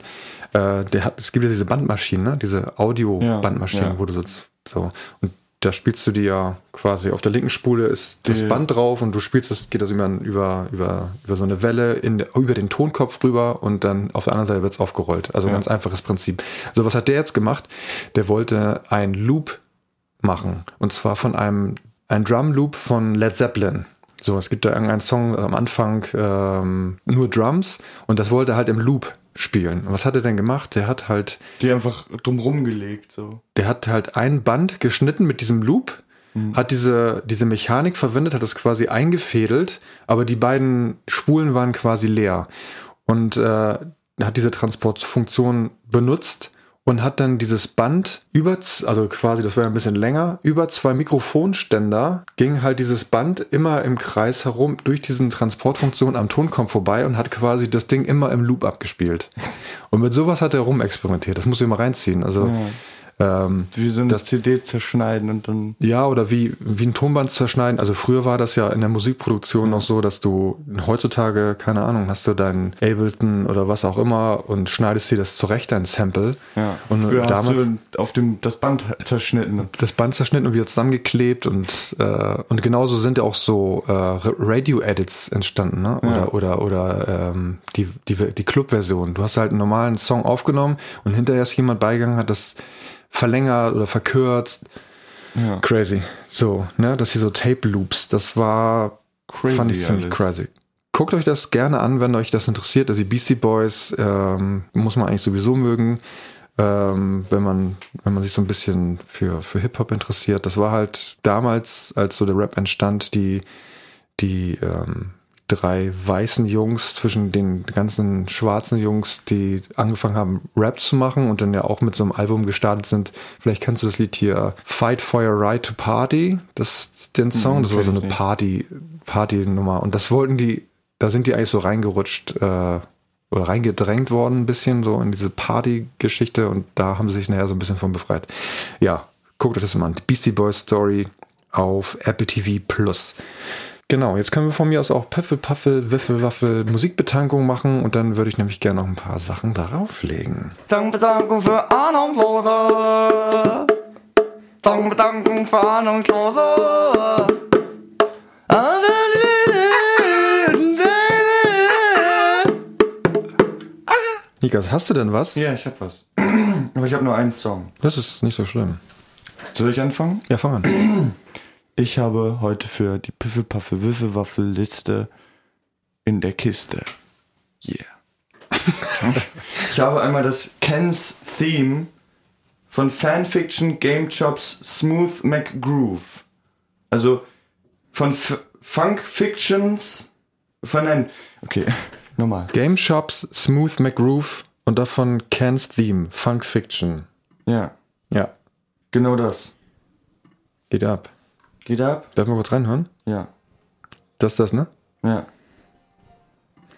Speaker 1: äh, der hat, es gibt ja diese Bandmaschinen, ne? diese Audio-Bandmaschinen,
Speaker 2: Ja, ja.
Speaker 1: wo du so, so, und da spielst du dir ja quasi auf der linken Spule ist das. Band drauf und du spielst das, geht das über, über, über, über so eine Welle in, über den Tonkopf rüber und dann auf der anderen Seite wird's aufgerollt. Also
Speaker 2: Ja.
Speaker 1: ganz einfaches Prinzip. So, was hat der jetzt gemacht? Der wollte ein Loop machen. Und zwar von einem, ein Drum Loop von Led Zeppelin. So, es gibt da irgendeinen Song am Anfang, ähm, nur Drums und das wollte er halt im Loop spielen. Und was hat er denn gemacht? Der hat halt
Speaker 2: Die einfach drumrum gelegt, so.
Speaker 1: der hat halt ein Band geschnitten mit diesem Loop, hat diese, diese Mechanik verwendet, hat das quasi eingefädelt, aber die beiden Spulen waren quasi leer. Und äh, hat diese Transportfunktion benutzt und hat dann dieses Band über, also quasi, das war ein bisschen länger, über zwei Mikrofonständer ging halt dieses Band immer im Kreis herum durch diesen Transportfunktion am Tonkopf vorbei und hat quasi das Ding immer im Loop abgespielt. Und mit sowas hat er rumexperimentiert. Das muss ich mal reinziehen. Also ähm,
Speaker 2: Wie so eine CD zerschneiden und dann.
Speaker 1: ja, oder wie, wie ein Tonband zerschneiden. Also früher war das ja in der Musikproduktion noch so, dass du heutzutage, keine Ahnung, hast du deinen Ableton oder was auch immer und schneidest dir das zurecht, dein Sample.
Speaker 2: Ja.
Speaker 1: Und
Speaker 2: Früher
Speaker 1: damals
Speaker 2: du auf dem das Band zerschnitten.
Speaker 1: das Band zerschnitten und wieder zusammengeklebt und äh, und genauso sind ja auch so äh, Radio-Edits entstanden, ne? Oder
Speaker 2: Ja.
Speaker 1: oder oder ähm, die die die Club-Version. Du hast halt einen normalen Song aufgenommen und hinterher ist jemand beigegangen, hat das verlängert oder verkürzt.
Speaker 2: Ja.
Speaker 1: Crazy. So, ne, dass hier so Tape Loops, das war
Speaker 2: Crazy
Speaker 1: fand ich ziemlich
Speaker 2: alles.
Speaker 1: crazy. Guckt euch das gerne an, wenn euch das interessiert. Also die Beastie Boys ähm, muss man eigentlich sowieso mögen, ähm, wenn man wenn man sich so ein bisschen für für Hip Hop interessiert. Das war halt damals, als so der Rap entstand, die die ähm, drei weißen Jungs zwischen den ganzen schwarzen Jungs, die angefangen haben, Rap zu machen und dann ja auch mit so einem Album gestartet sind. Vielleicht kennst du das Lied hier Fight for Your Right to Party. Das ist den Song, das war so eine. Party, Party-Nummer. Und das wollten die, da sind die eigentlich so reingerutscht, äh, oder reingedrängt worden, ein bisschen so in diese Party-Geschichte und da haben sie sich nachher so ein bisschen von befreit. Ja, guckt euch das mal an. Die Beastie Boys Story auf Apple TV Plus. Genau, jetzt können wir von mir aus auch Pöffel, Paffel, Wiffel, Waffel, Musikbetankung machen und dann würde ich nämlich gerne noch ein paar Sachen darauf legen.
Speaker 2: Dankbedankung für Ahnungslose. Dankbedankung für Ahnungslose.
Speaker 1: Nikas, hast du denn was?
Speaker 2: Ja, ich hab was. Aber ich habe nur einen Song.
Speaker 1: Das ist nicht so schlimm.
Speaker 2: Soll ich anfangen?
Speaker 1: Ja, fang an.
Speaker 2: Ich habe heute für die Püffelpaffe Würfelwaffel Liste in der Kiste. Yeah. ich habe einmal das Ken's Theme von Fanfiction Game Chops Smooth McGroove. Also von F Funk Fictions von ein okay, nochmal.
Speaker 1: Game Shops, Smooth McGroove und davon Ken's Theme, Funk Fiction.
Speaker 2: Ja,
Speaker 1: Ja,
Speaker 2: genau das.
Speaker 1: geht ab.
Speaker 2: Geht ab?
Speaker 1: Darf man kurz reinhören?
Speaker 2: Ja.
Speaker 1: Das ist das, ne?
Speaker 2: Ja.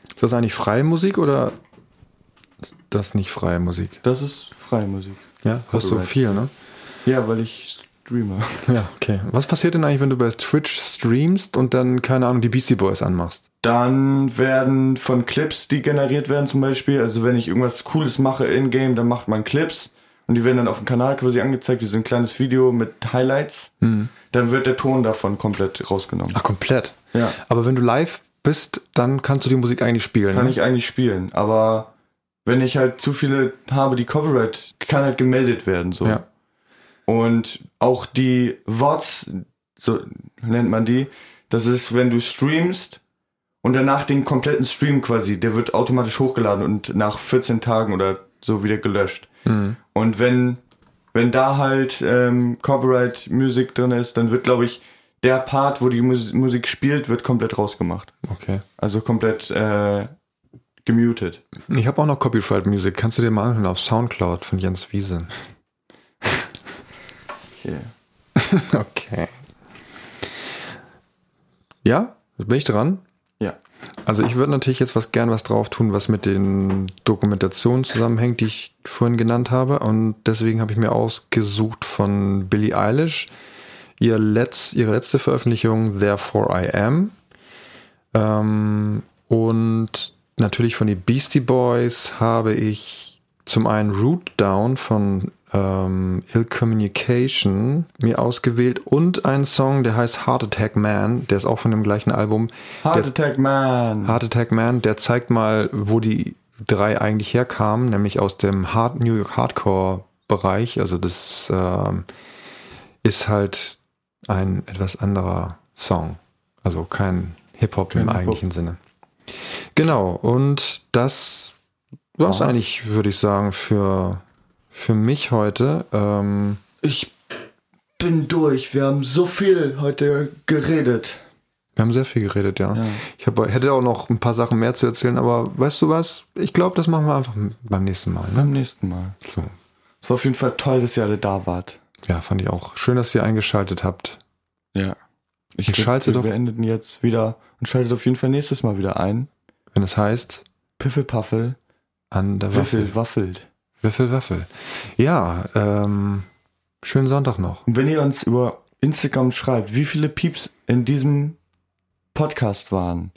Speaker 1: Ist das eigentlich freie Musik oder ist das nicht freie Musik?
Speaker 2: Das ist freie Musik.
Speaker 1: Ja, hörst du viel, ne?
Speaker 2: Ja, weil ich streame.
Speaker 1: Ja, okay. Was passiert denn eigentlich, wenn du bei Twitch streamst und dann, keine Ahnung, die Beastie Boys anmachst?
Speaker 2: Dann werden von Clips, die generiert werden zum Beispiel, also wenn ich irgendwas Cooles mache in-game, dann macht man Clips und die werden dann auf dem Kanal quasi angezeigt, wie so ein kleines Video mit Highlights. Dann wird der Ton davon komplett rausgenommen.
Speaker 1: Ach, komplett.
Speaker 2: Ja.
Speaker 1: Aber wenn du live bist, dann kannst du die Musik eigentlich spielen.
Speaker 2: Kann
Speaker 1: ne?
Speaker 2: ich eigentlich spielen, aber wenn ich halt zu viele habe, die Copyright, kann halt gemeldet werden, so.
Speaker 1: Ja.
Speaker 2: Und auch die VODs, so nennt man die, das ist, wenn du streamst und danach den kompletten Stream quasi, der wird automatisch hochgeladen und nach 14 Tagen oder so wieder gelöscht.
Speaker 1: Mhm.
Speaker 2: Und wenn, wenn da halt ähm, Copyright Music drin ist, dann wird, glaube ich, der Part, wo die Mus Musik spielt, wird komplett rausgemacht.
Speaker 1: Okay.
Speaker 2: Also komplett äh, gemutet.
Speaker 1: Ich habe auch noch Copyright Music. Kannst du dir mal anhören auf Soundcloud von Jens Wiese.
Speaker 2: Okay.
Speaker 1: Okay. Ja, bin ich dran? Also ich würde natürlich jetzt was gern was drauf tun, was mit den Dokumentationen zusammenhängt, die ich vorhin genannt habe. Und deswegen habe ich mir ausgesucht von Billie Eilish ihr letz, ihre letzte Veröffentlichung Therefore I Am. Ähm, und natürlich von den Beastie Boys habe ich zum einen Root Down von ähm, Ill Communication mir ausgewählt und einen Song, der heißt Heart Attack Man, der ist auch von dem gleichen Album.
Speaker 2: Heart
Speaker 1: der,
Speaker 2: Attack Man.
Speaker 1: Heart Attack Man, der zeigt mal, wo die drei eigentlich herkamen, nämlich aus dem Hard New York Hardcore Bereich. Also das ähm, ist halt ein etwas anderer Song. Also kein Hip-Hop im
Speaker 2: Hip-Hop.
Speaker 1: eigentlichen Sinne. Genau, und das war's
Speaker 2: War's.
Speaker 1: eigentlich, würde ich sagen, für, für mich heute. Ähm,
Speaker 2: Ich bin durch. Wir haben so viel heute geredet.
Speaker 1: wir haben sehr viel geredet, ja.
Speaker 2: Ja.
Speaker 1: Ich hab, hätte auch noch ein paar Sachen mehr zu erzählen, aber weißt du was? Ich glaube, das machen wir einfach beim nächsten Mal. Ne?
Speaker 2: Beim nächsten Mal.
Speaker 1: So.
Speaker 2: Es war auf jeden Fall toll, dass ihr alle da wart.
Speaker 1: Ja, fand ich auch. Schön, dass ihr eingeschaltet habt.
Speaker 2: Ja. Ich
Speaker 1: Und schalte
Speaker 2: wir
Speaker 1: doch-
Speaker 2: beendeten jetzt wieder und schaltet auf jeden Fall nächstes Mal wieder ein.
Speaker 1: Wenn es heißt,
Speaker 2: Piffelpaffel,
Speaker 1: an der Waffel.
Speaker 2: Wiffel, waffelt.
Speaker 1: Waffel, Waffel. Ja, ähm, schönen Sonntag noch.
Speaker 2: Und wenn ihr uns über Instagram schreibt, wie viele Pieps in diesem Podcast waren,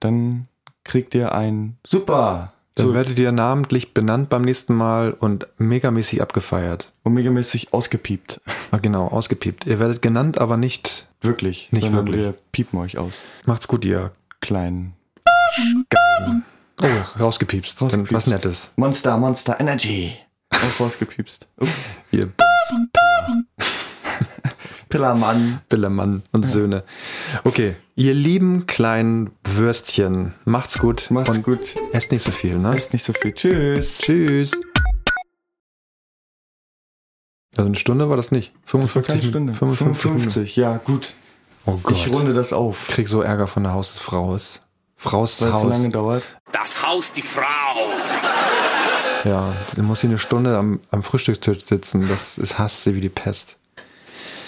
Speaker 2: dann kriegt ihr ein Super
Speaker 1: Dann
Speaker 2: so
Speaker 1: werdet ihr namentlich benannt beim nächsten Mal und megamäßig abgefeiert.
Speaker 2: omegamäßig ausgepiept.
Speaker 1: Ah, genau, ausgepiept. Ihr werdet genannt, aber nicht.
Speaker 2: Wirklich.
Speaker 1: Nicht wirklich.
Speaker 2: wir piepen euch aus.
Speaker 1: Macht's gut, ihr.
Speaker 2: Kleinen.
Speaker 1: Oh, rausgepiepst. Dann
Speaker 2: Rausgepiepst.
Speaker 1: was Nettes.
Speaker 2: Monster, Monster Energy. Auch rausgepiepst. Oh.
Speaker 1: Ihr
Speaker 2: Pillermann.
Speaker 1: Billermann und Söhne. Okay, ihr lieben kleinen Würstchen. Macht's gut.
Speaker 2: Macht's
Speaker 1: und
Speaker 2: gut.
Speaker 1: Esst nicht so viel, ne?
Speaker 2: Esst nicht so viel. Tschüss.
Speaker 1: Tschüss. Also eine Stunde war das nicht.
Speaker 2: Das war
Speaker 1: 55
Speaker 2: keine Stunde.
Speaker 1: 55.
Speaker 2: 55, ja, gut.
Speaker 1: Oh Gott.
Speaker 2: Ich runde das auf.
Speaker 1: Ich krieg so Ärger von der Hausfrau. Frau's
Speaker 2: Weil es so
Speaker 1: Haus.
Speaker 2: lange dauert.
Speaker 4: Das Haus, die Frau.
Speaker 1: Ja, dann muss sie eine Stunde am, am Frühstückstisch sitzen. Das ist hasst sie wie die Pest.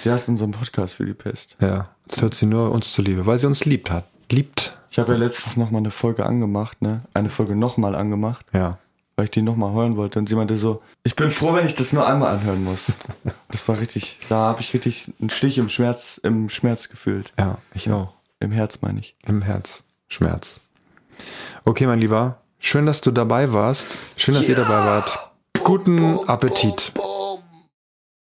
Speaker 2: Sie hasst unseren Podcast für die Pest.
Speaker 1: Ja, das hört sie nur uns zuliebe, weil sie uns liebt hat. Liebt.
Speaker 2: Ich habe ja letztens noch mal eine Folge angemacht, ne? Eine Folge nochmal angemacht,
Speaker 1: Ja.
Speaker 2: weil ich die nochmal hören wollte. Und sie meinte so, ich bin froh, wenn ich das nur einmal anhören muss. Das war richtig, da habe ich richtig einen Stich im Schmerz, im Schmerz gefühlt.
Speaker 1: Ja, ich auch.
Speaker 2: Im Herz meine ich.
Speaker 1: Im Herz. Schmerz. Okay, mein Lieber. Schön, dass du dabei warst. Schön, dass ihr dabei wart. Guten Appetit.